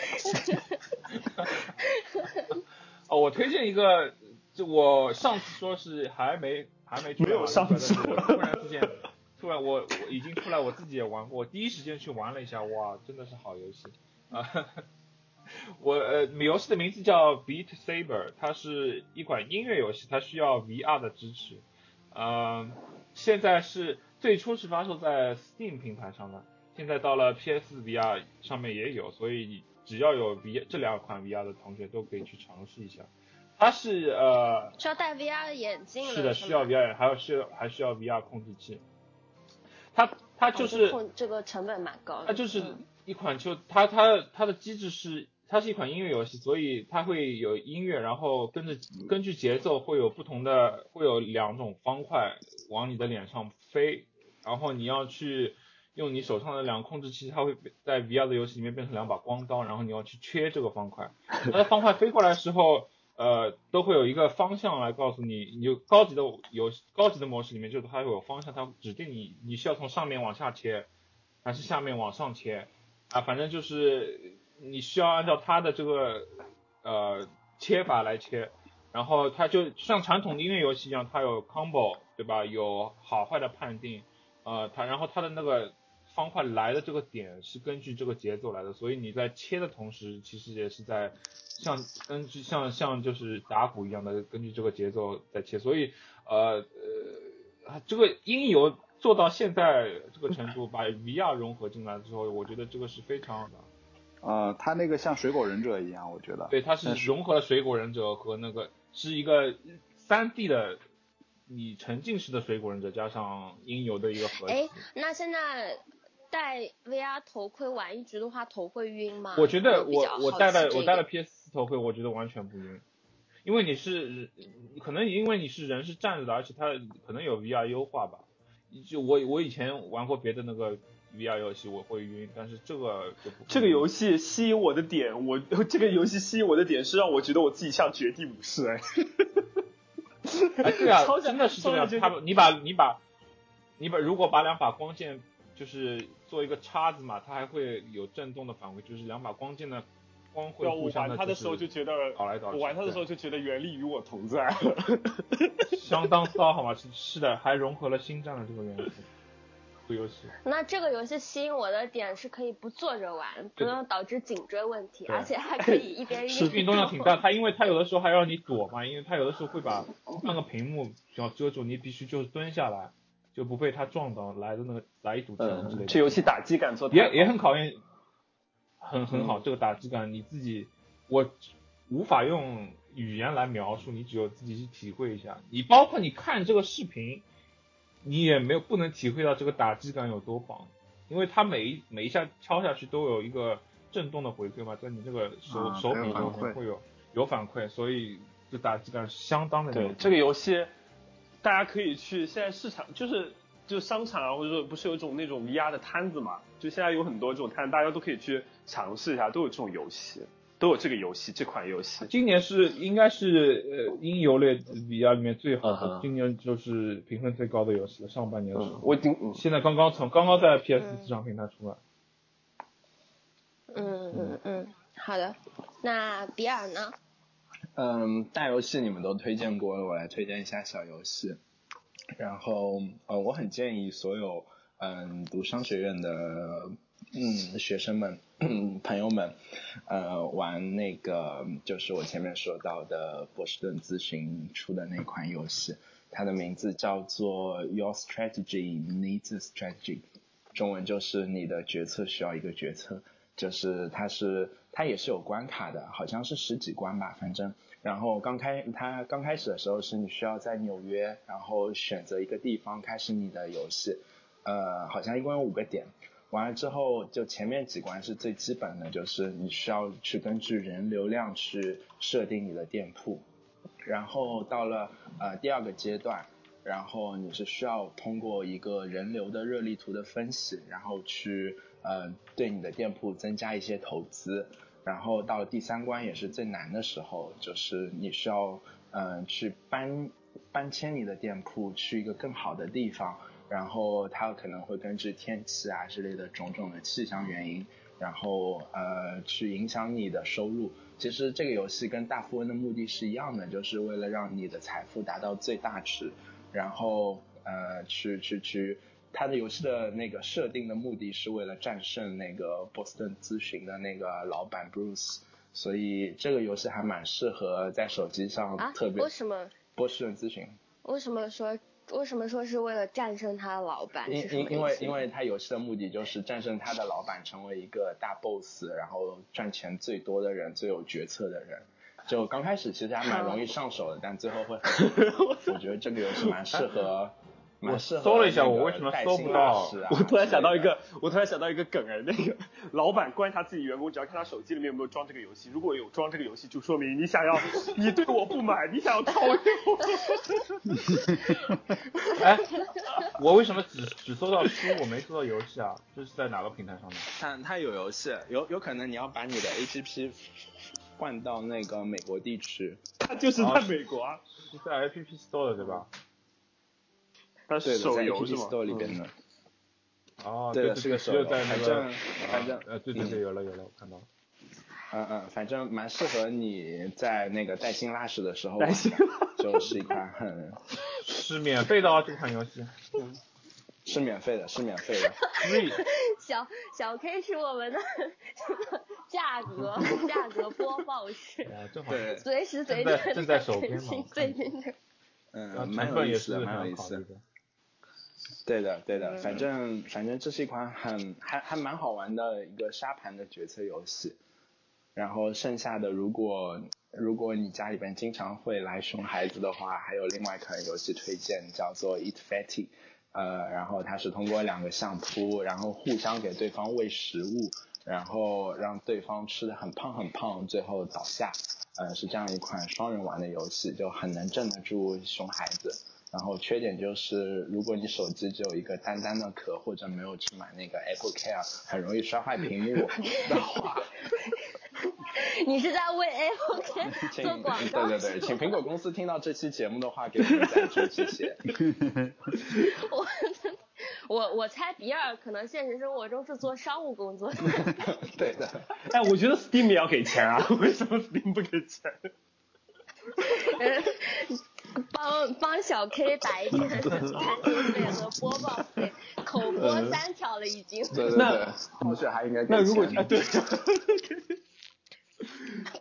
[LAUGHS] 哦，我推荐一个，就我上次说是还没还没没有上次，突然之间。突然，我我已经出来，我自己也玩过，我第一时间去玩了一下，哇，真的是好游戏 [LAUGHS] 啊！我呃，游戏的名字叫 Beat Saber，它是一款音乐游戏，它需要 VR 的支持。嗯，现在是最初是发售在 Steam 平台上的，现在到了 PS VR 上面也有，所以只要有 V 这两款 VR 的同学都可以去尝试一下。它是呃，需要戴 VR 眼镜是的，需要 VR，还有需还需要 VR 控制器。它它就是这个成本蛮高的，它就是一款就它它它的机制是它是一款音乐游戏，所以它会有音乐，然后跟着根据节奏会有不同的会有两种方块往你的脸上飞，然后你要去用你手上的两个控制器，它会在 VR 的游戏里面变成两把光刀，然后你要去切这个方块，[LAUGHS] 它的方块飞过来的时候。呃，都会有一个方向来告诉你，你就高级的有高级的模式里面，就是它会有方向，它指定你你需要从上面往下切，还是下面往上切，啊，反正就是你需要按照它的这个呃切法来切，然后它就像传统的音乐游戏一样，它有 combo，对吧？有好坏的判定，呃，它然后它的那个方块来的这个点是根据这个节奏来的，所以你在切的同时，其实也是在像根据像像就是打鼓一样的根据这个节奏在切，所以呃呃，这个音游做到现在这个程度，把 VR 融合进来之后，我觉得这个是非常的。呃，它那个像水果忍者一样，我觉得。对，它是融合了水果忍者和那个。是一个三 D 的，你沉浸式的水果忍者加上音游的一个合体。哎，那现在戴 VR 头盔玩一局的话，头会晕吗？我觉得我我戴了我戴了 PS 头盔，我觉得完全不晕，因为你是可能因为你是人是站着的，而且它可能有 VR 优化吧。就我我以前玩过别的那个。VR 游戏我会晕，但是这个就不。这个游戏吸引我的点，我 [LAUGHS] 这个游戏吸引我的点是让我觉得我自己像绝地武士哎。哎，对啊，[LAUGHS] 真的是这样。他你把你把你把如果把两把光剑就是做一个叉子嘛，它还会有震动的反馈，就是两把光剑的光会互相的。我玩它的时候就觉得搞来搞去。我玩它的时候就觉得原力与我同在。[LAUGHS] 相当骚好吗？是是的，还融合了星战的这个元素。游戏，那这个游戏吸引我的点是可以不坐着玩，不用导致颈椎问题，而且还可以一边 [LAUGHS] 是运动量挺大，它因为它有的时候还让你躲嘛，因为它有的时候会把 [LAUGHS] 半个屏幕要遮住，你必须就是蹲下来，就不被它撞到来的那个来一堵墙之类的。这游戏打击感做也也很考验，很很好，这个打击感你自己我无法用语言来描述，你只有自己去体会一下。你包括你看这个视频。你也没有不能体会到这个打击感有多棒，因为它每一每一下敲下去都有一个震动的回馈嘛，在你这个手手柄上面会有有反馈，所以这打击感是相当的。对这个游戏，大家可以去现在市场就是就商场啊，或者说不是有一种那种 VR 的摊子嘛，就现在有很多这种摊，大家都可以去尝试一下，都有这种游戏。都有这个游戏，这款游戏今年是应该是呃音游类 VR 里面最好的，今年就是评分最高的游戏了。上半年的时候，我已经现在刚刚从刚刚在 PS 市场平台出来。嗯嗯嗯，好的，那比尔呢？嗯，大游戏你们都推荐过了，我来推荐一下小游戏。然后呃，我很建议所有嗯读商学院的。嗯，学生们、[CLEARS THROAT] 朋友们，呃，玩那个就是我前面说到的波士顿咨询出的那款游戏，它的名字叫做 Your Strategy Needs Strategy，中文就是你的决策需要一个决策，就是它是它也是有关卡的，好像是十几关吧，反正，然后刚开它刚开始的时候是你需要在纽约，然后选择一个地方开始你的游戏，呃，好像一共有五个点。完了之后，就前面几关是最基本的，就是你需要去根据人流量去设定你的店铺，然后到了呃第二个阶段，然后你是需要通过一个人流的热力图的分析，然后去呃对你的店铺增加一些投资，然后到了第三关也是最难的时候，就是你需要嗯去搬搬迁你的店铺去一个更好的地方。然后它可能会根据天气啊之类的种种的气象原因，然后呃去影响你的收入。其实这个游戏跟大富翁的目的是一样的，就是为了让你的财富达到最大值。然后呃去去去，它的游戏的那个设定的目的是为了战胜那个波士顿咨询的那个老板 Bruce。所以这个游戏还蛮适合在手机上特别。为什么？波士顿咨询。为什么说？为什么说是为了战胜他的老板？因因因为因为他游戏的目的就是战胜他的老板，成为一个大 boss，然后赚钱最多的人，最有决策的人。就刚开始其实还蛮容易上手的，但最后会，[LAUGHS] 我觉得这个游戏蛮适合。我搜了一下，我为什么搜不到？我突然想到一个，我突然想到一个梗哎，那个老板观察自己员工，只要看他手机里面有没有装这个游戏，如果有装这个游戏，就说明你想要，你对我不满，你想要套用。[LAUGHS] 哎，我为什么只只搜到书，我没搜到游戏啊？这是在哪个平台上面？它它有游戏，有有可能你要把你的 APP 换到那个美国地区。它就是在美国啊，是在 APP Store 的对吧？它是手游是吗？里边的。哦，对，是个手游。在那个，反正，呃，对对对，有了有了，我看到了。嗯嗯，反正蛮适合你在那个带薪拉屎的时候玩，就是一款很 [LAUGHS] 是免费的哦，这款游戏。是免费的，是免费的。[LAUGHS] [LAUGHS] 小小 K 是我们的价格价格播报师，对，随时随地正在手边嘛，最近的。嗯，蛮有意思的，蛮有意思的。对的，对的，反正反正这是一款很还还蛮好玩的一个沙盘的决策游戏。然后剩下的，如果如果你家里边经常会来熊孩子的话，还有另外一款游戏推荐，叫做 Eat Fatty。呃，然后它是通过两个相扑，然后互相给对方喂食物，然后让对方吃的很胖很胖，最后倒下。呃，是这样一款双人玩的游戏，就很能镇得住熊孩子。然后缺点就是，如果你手机只有一个单单的壳，或者没有去买那个 Apple Care，很容易摔坏屏幕 [LAUGHS] 的话。[LAUGHS] 你是在为 Apple Care 做广告？对对对，请苹果公司听到这期节目的话，给我们赞助，谢谢。[LAUGHS] 我我我猜比尔可能现实生活中是做商务工作的。对的。哎，我觉得 Steam 也要给钱啊，为什么 Steam 不给钱？帮帮小 K 打一点餐厅费和播报费，口播三条了已经。对对对，同学还应该给钱。那如果啊对。[LAUGHS]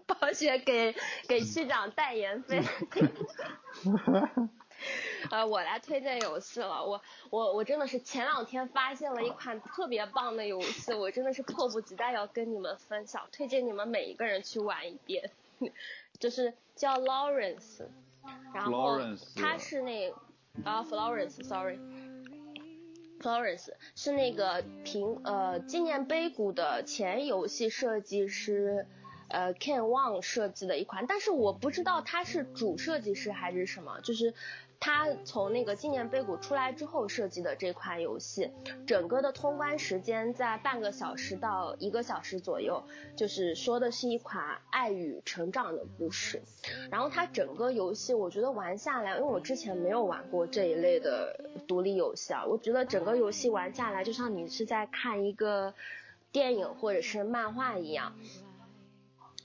暴雪给给区长代言费。[LAUGHS] 呃，我来推荐游戏了。我我我真的是前两天发现了一款特别棒的游戏，我真的是迫不及待要跟你们分享，推荐你们每一个人去玩一遍。[LAUGHS] 就是叫 Lawrence，然后他是那啊 Florence，sorry，Florence 是那个平呃纪念碑谷的前游戏设计师。呃，Ken Wang 设计的一款，但是我不知道他是主设计师还是什么，就是他从那个纪念碑谷出来之后设计的这款游戏，整个的通关时间在半个小时到一个小时左右，就是说的是一款爱与成长的故事。然后它整个游戏我觉得玩下来，因为我之前没有玩过这一类的独立游戏啊，我觉得整个游戏玩下来就像你是在看一个电影或者是漫画一样。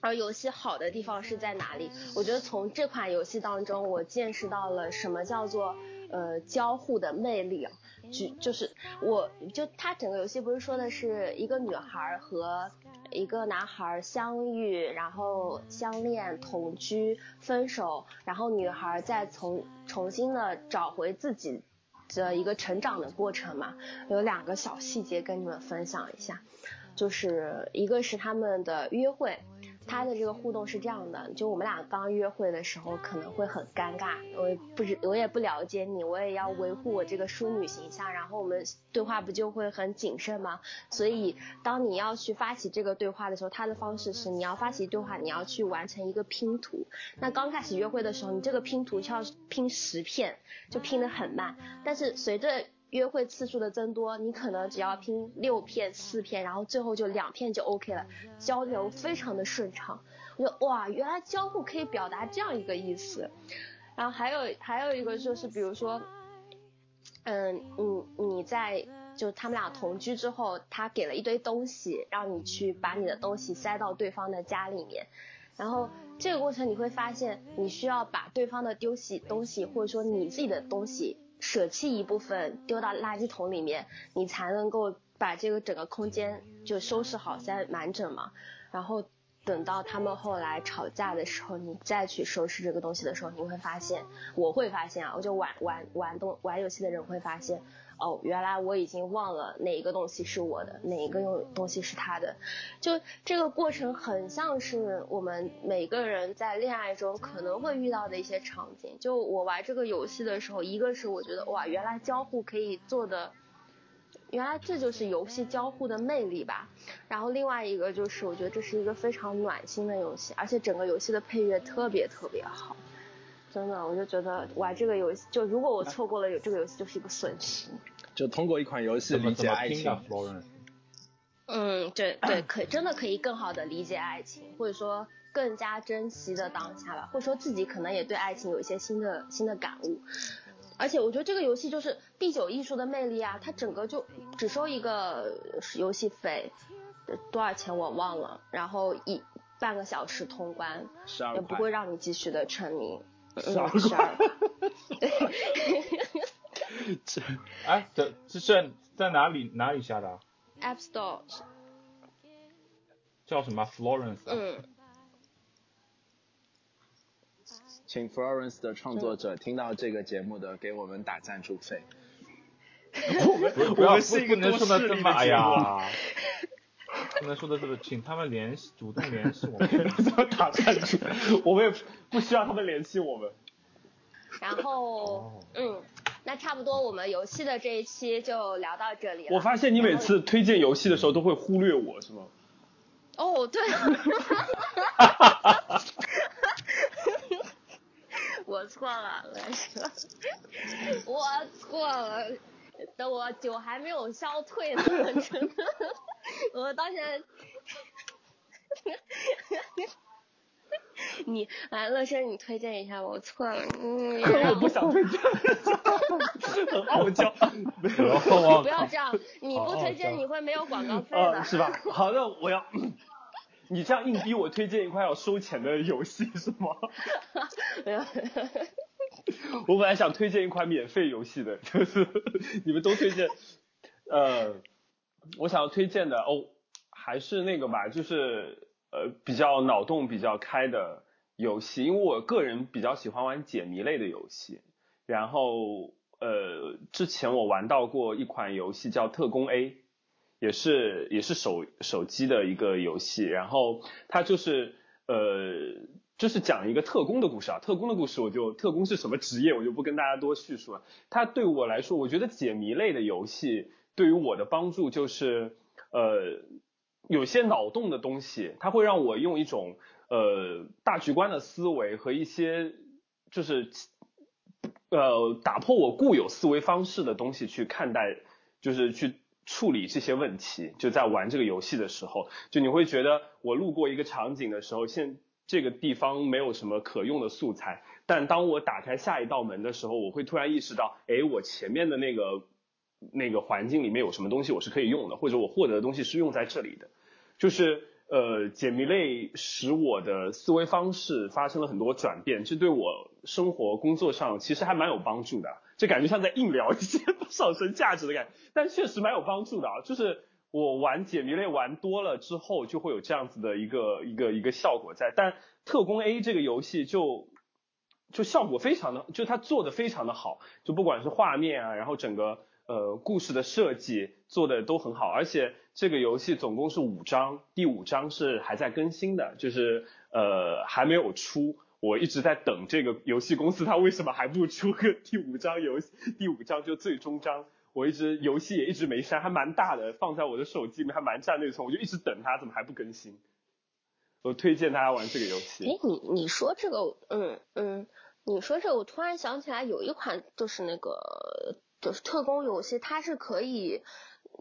而游戏好的地方是在哪里？我觉得从这款游戏当中，我见识到了什么叫做呃交互的魅力啊！就就是我就它整个游戏不是说的是一个女孩和一个男孩相遇，然后相恋、同居、分手，然后女孩再从重新的找回自己的一个成长的过程嘛？有两个小细节跟你们分享一下，就是一个是他们的约会。他的这个互动是这样的，就我们俩刚约会的时候可能会很尴尬，我不知我也不了解你，我也要维护我这个淑女形象，然后我们对话不就会很谨慎吗？所以当你要去发起这个对话的时候，他的方式是你要发起对话，你要去完成一个拼图。那刚开始约会的时候，你这个拼图要拼十片，就拼得很慢，但是随着约会次数的增多，你可能只要拼六片、四片，然后最后就两片就 OK 了，交流非常的顺畅。我就哇，原来交互可以表达这样一个意思。然后还有还有一个就是，比如说，嗯，你你在就他们俩同居之后，他给了一堆东西，让你去把你的东西塞到对方的家里面，然后这个过程你会发现，你需要把对方的丢弃东西，或者说你自己的东西。舍弃一部分丢到垃圾桶里面，你才能够把这个整个空间就收拾好、塞满整嘛。然后等到他们后来吵架的时候，你再去收拾这个东西的时候，你会发现，我会发现啊，我就玩玩玩东玩游戏的人会发现。哦，原来我已经忘了哪一个东西是我的，哪一个用东西是他的。就这个过程很像是我们每个人在恋爱中可能会遇到的一些场景。就我玩这个游戏的时候，一个是我觉得哇，原来交互可以做的，原来这就是游戏交互的魅力吧。然后另外一个就是我觉得这是一个非常暖心的游戏，而且整个游戏的配乐特别特别好。真的，我就觉得玩这个游戏，就如果我错过了有这个游戏，就是一个损失。就通过一款游戏理解爱情。嗯，对对，可真的可以更好的理解爱情，或者说更加珍惜的当下吧，或者说自己可能也对爱情有一些新的新的感悟。而且我觉得这个游戏就是第九艺术的魅力啊，它整个就只收一个游戏费，多少钱我忘了，然后一。半个小时通关，也不会让你继续的沉迷。十二块。[LAUGHS] 这哎，这这是在哪里哪里下的？App Store。叫什么？Florence。嗯。请 Florence 的创作者听到这个节目的，给我们打赞助费。我们不要不能说的这么哎呀。[LAUGHS] 不能说的这个，请他们联系，主动联系我们。[LAUGHS] 怎么打赞助，我们也不需要他们联系我们。然后，嗯，那差不多，我们游戏的这一期就聊到这里了。我发现你每次推荐游戏的时候都会忽略我，是吗？哦，对。[LAUGHS] 我错了，我错了。等我酒还没有消退呢，真的。我到现在。你来，乐生，你推荐一下我错了。嗯，[LAUGHS] 我不想推荐，很傲娇。不要这样，你不推荐你会没有广告费的，是吧？好的，我要。你这样硬逼我推荐一款要收钱的游戏是吗？没有。[LAUGHS] 我本来想推荐一款免费游戏的，就是 [LAUGHS] 你们都推荐。呃，我想要推荐的哦，还是那个吧，就是。呃，比较脑洞比较开的游戏，因为我个人比较喜欢玩解谜类的游戏。然后，呃，之前我玩到过一款游戏叫《特工 A》，也是也是手手机的一个游戏。然后它就是呃，就是讲一个特工的故事啊。特工的故事，我就特工是什么职业，我就不跟大家多叙述了。它对我来说，我觉得解谜类的游戏对于我的帮助就是呃。有些脑洞的东西，它会让我用一种呃大局观的思维和一些就是呃打破我固有思维方式的东西去看待，就是去处理这些问题。就在玩这个游戏的时候，就你会觉得我路过一个场景的时候，现这个地方没有什么可用的素材，但当我打开下一道门的时候，我会突然意识到，哎，我前面的那个。那个环境里面有什么东西我是可以用的，或者我获得的东西是用在这里的，就是呃解谜类使我的思维方式发生了很多转变，这对我生活工作上其实还蛮有帮助的，就感觉像在硬聊一些 [LAUGHS] 上升价值的感觉，但确实蛮有帮助的啊，就是我玩解谜类玩多了之后就会有这样子的一个一个一个效果在，但特工 A 这个游戏就就效果非常的，就它做的非常的好，就不管是画面啊，然后整个。呃，故事的设计做的都很好，而且这个游戏总共是五章，第五章是还在更新的，就是呃还没有出，我一直在等这个游戏公司，它为什么还不出个第五章游戏？第五章就最终章，我一直游戏也一直没删，还蛮大的，放在我的手机里面还蛮占内存，我就一直等它，怎么还不更新？我推荐大家玩这个游戏。哎，你你说这个，嗯嗯，你说这个，我突然想起来有一款就是那个。就是特工游戏，它是可以，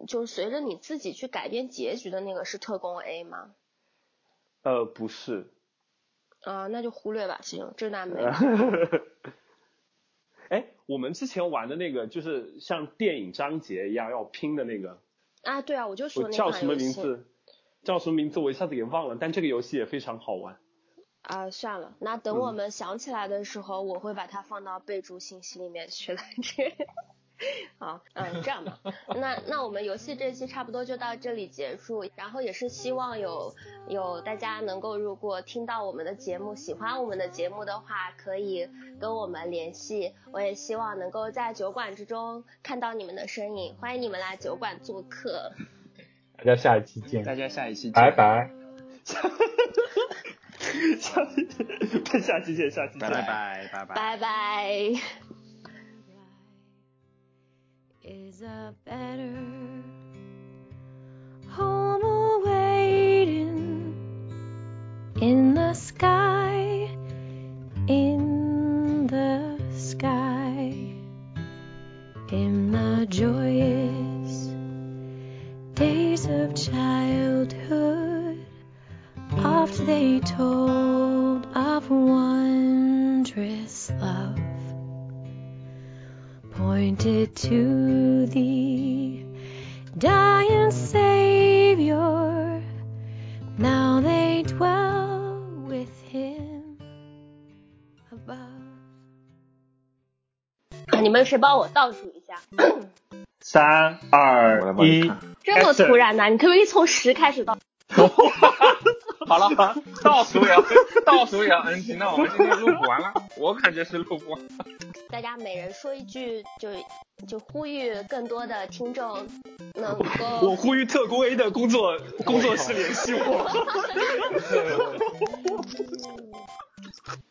就是随着你自己去改变结局的那个是特工 A 吗？呃，不是。啊，那就忽略吧，行，这那没。[LAUGHS] 哎，我们之前玩的那个，就是像电影章节一样要拼的那个。啊，对啊，我就说那叫什么名字？叫什么名字？我一下子给忘了。但这个游戏也非常好玩。啊，算了，那等我们想起来的时候，我会把它放到备注信息里面去来 [LAUGHS] 着。[LAUGHS] 好，嗯，这样吧，那那我们游戏这期差不多就到这里结束，然后也是希望有有大家能够如果听到我们的节目，喜欢我们的节目的话，可以跟我们联系。我也希望能够在酒馆之中看到你们的身影，欢迎你们来酒馆做客。大家下一期见。大家下一期见。[LAUGHS] 拜拜。下期下期见，下期见。拜拜拜拜拜拜。Is a better home awaiting in the sky, in the sky, in the joyous days of childhood. Oft they told of wondrous love to the dying savior now they dwell with him about。你们谁帮我倒数一下？三、二、一。这么突然呢？你可不可以从十开始倒？好了，倒数也要 [LAUGHS] 倒数也要 NG，那我们今天录不完了，我感觉是录不完。大家每人说一句，就就呼吁更多的听众能够。我呼吁特工 A 的工作工作室联系我。[LAUGHS]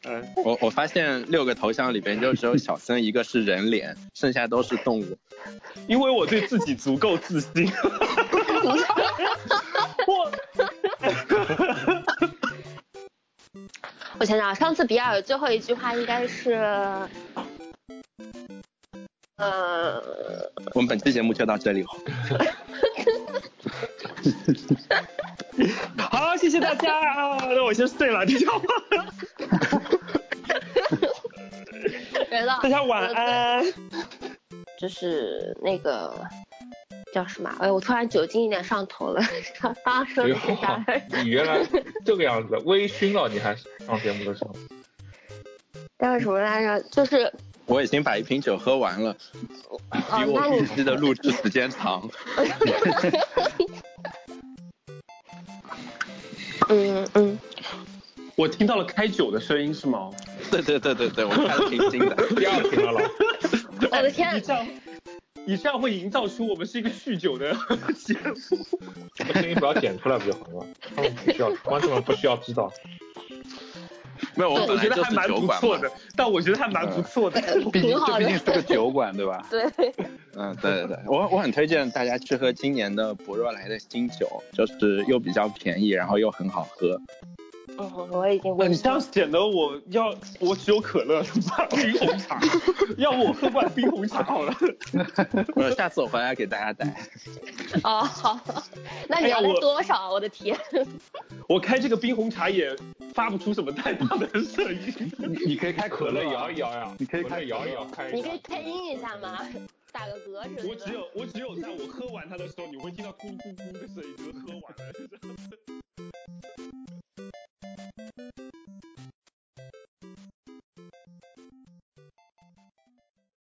嗯，我我发现六个头像里边就只有小森一个是人脸，[LAUGHS] 剩下都是动物。因为我对自己足够自信。我。我想想，上次比尔最后一句话应该是，呃，我们本期节目就到这里。[LAUGHS] 好，谢谢大家啊！那我先睡了，你好吗？大家晚安。就是那个。叫什么？哎，我突然酒精有点上头了。刚刚说的是啥？你原来这个样子，微醺了，你还上节目的时候。[LAUGHS] 叫什么来着？就是我已经把一瓶酒喝完了，比我预期的录制时间长。[LAUGHS] 嗯嗯。我听到了开酒的声音是吗？[LAUGHS] 对对对对对，我开了挺新的，第二瓶了老。我的天！你这样会营造出我们是一个酗酒的节目。这个声音不要剪出来不就好了？他们不需要，观众们不需要知道。没有，我我觉得还蛮不错的，但我觉得还蛮不错的。毕竟这毕竟是个酒馆，对吧？[LAUGHS] 对。嗯，对对对，我我很推荐大家去喝今年的博若莱的新酒，就是又比较便宜，然后又很好喝。哦，我已经问你这样显得我要我只有可乐，冰红茶，要不我喝罐冰红茶好了。[LAUGHS] 我下次我回来给大家带。哦，好，那你要带多少？我的天！我开这个冰红茶也发不出什么太大的声音。你你可以开可乐摇一摇呀，你可以开摇一摇，开。你可以配音一下吗？打个嗝是我只有我只有在我喝完它的时候，你会听到咕咕咕的声音，就是喝完了。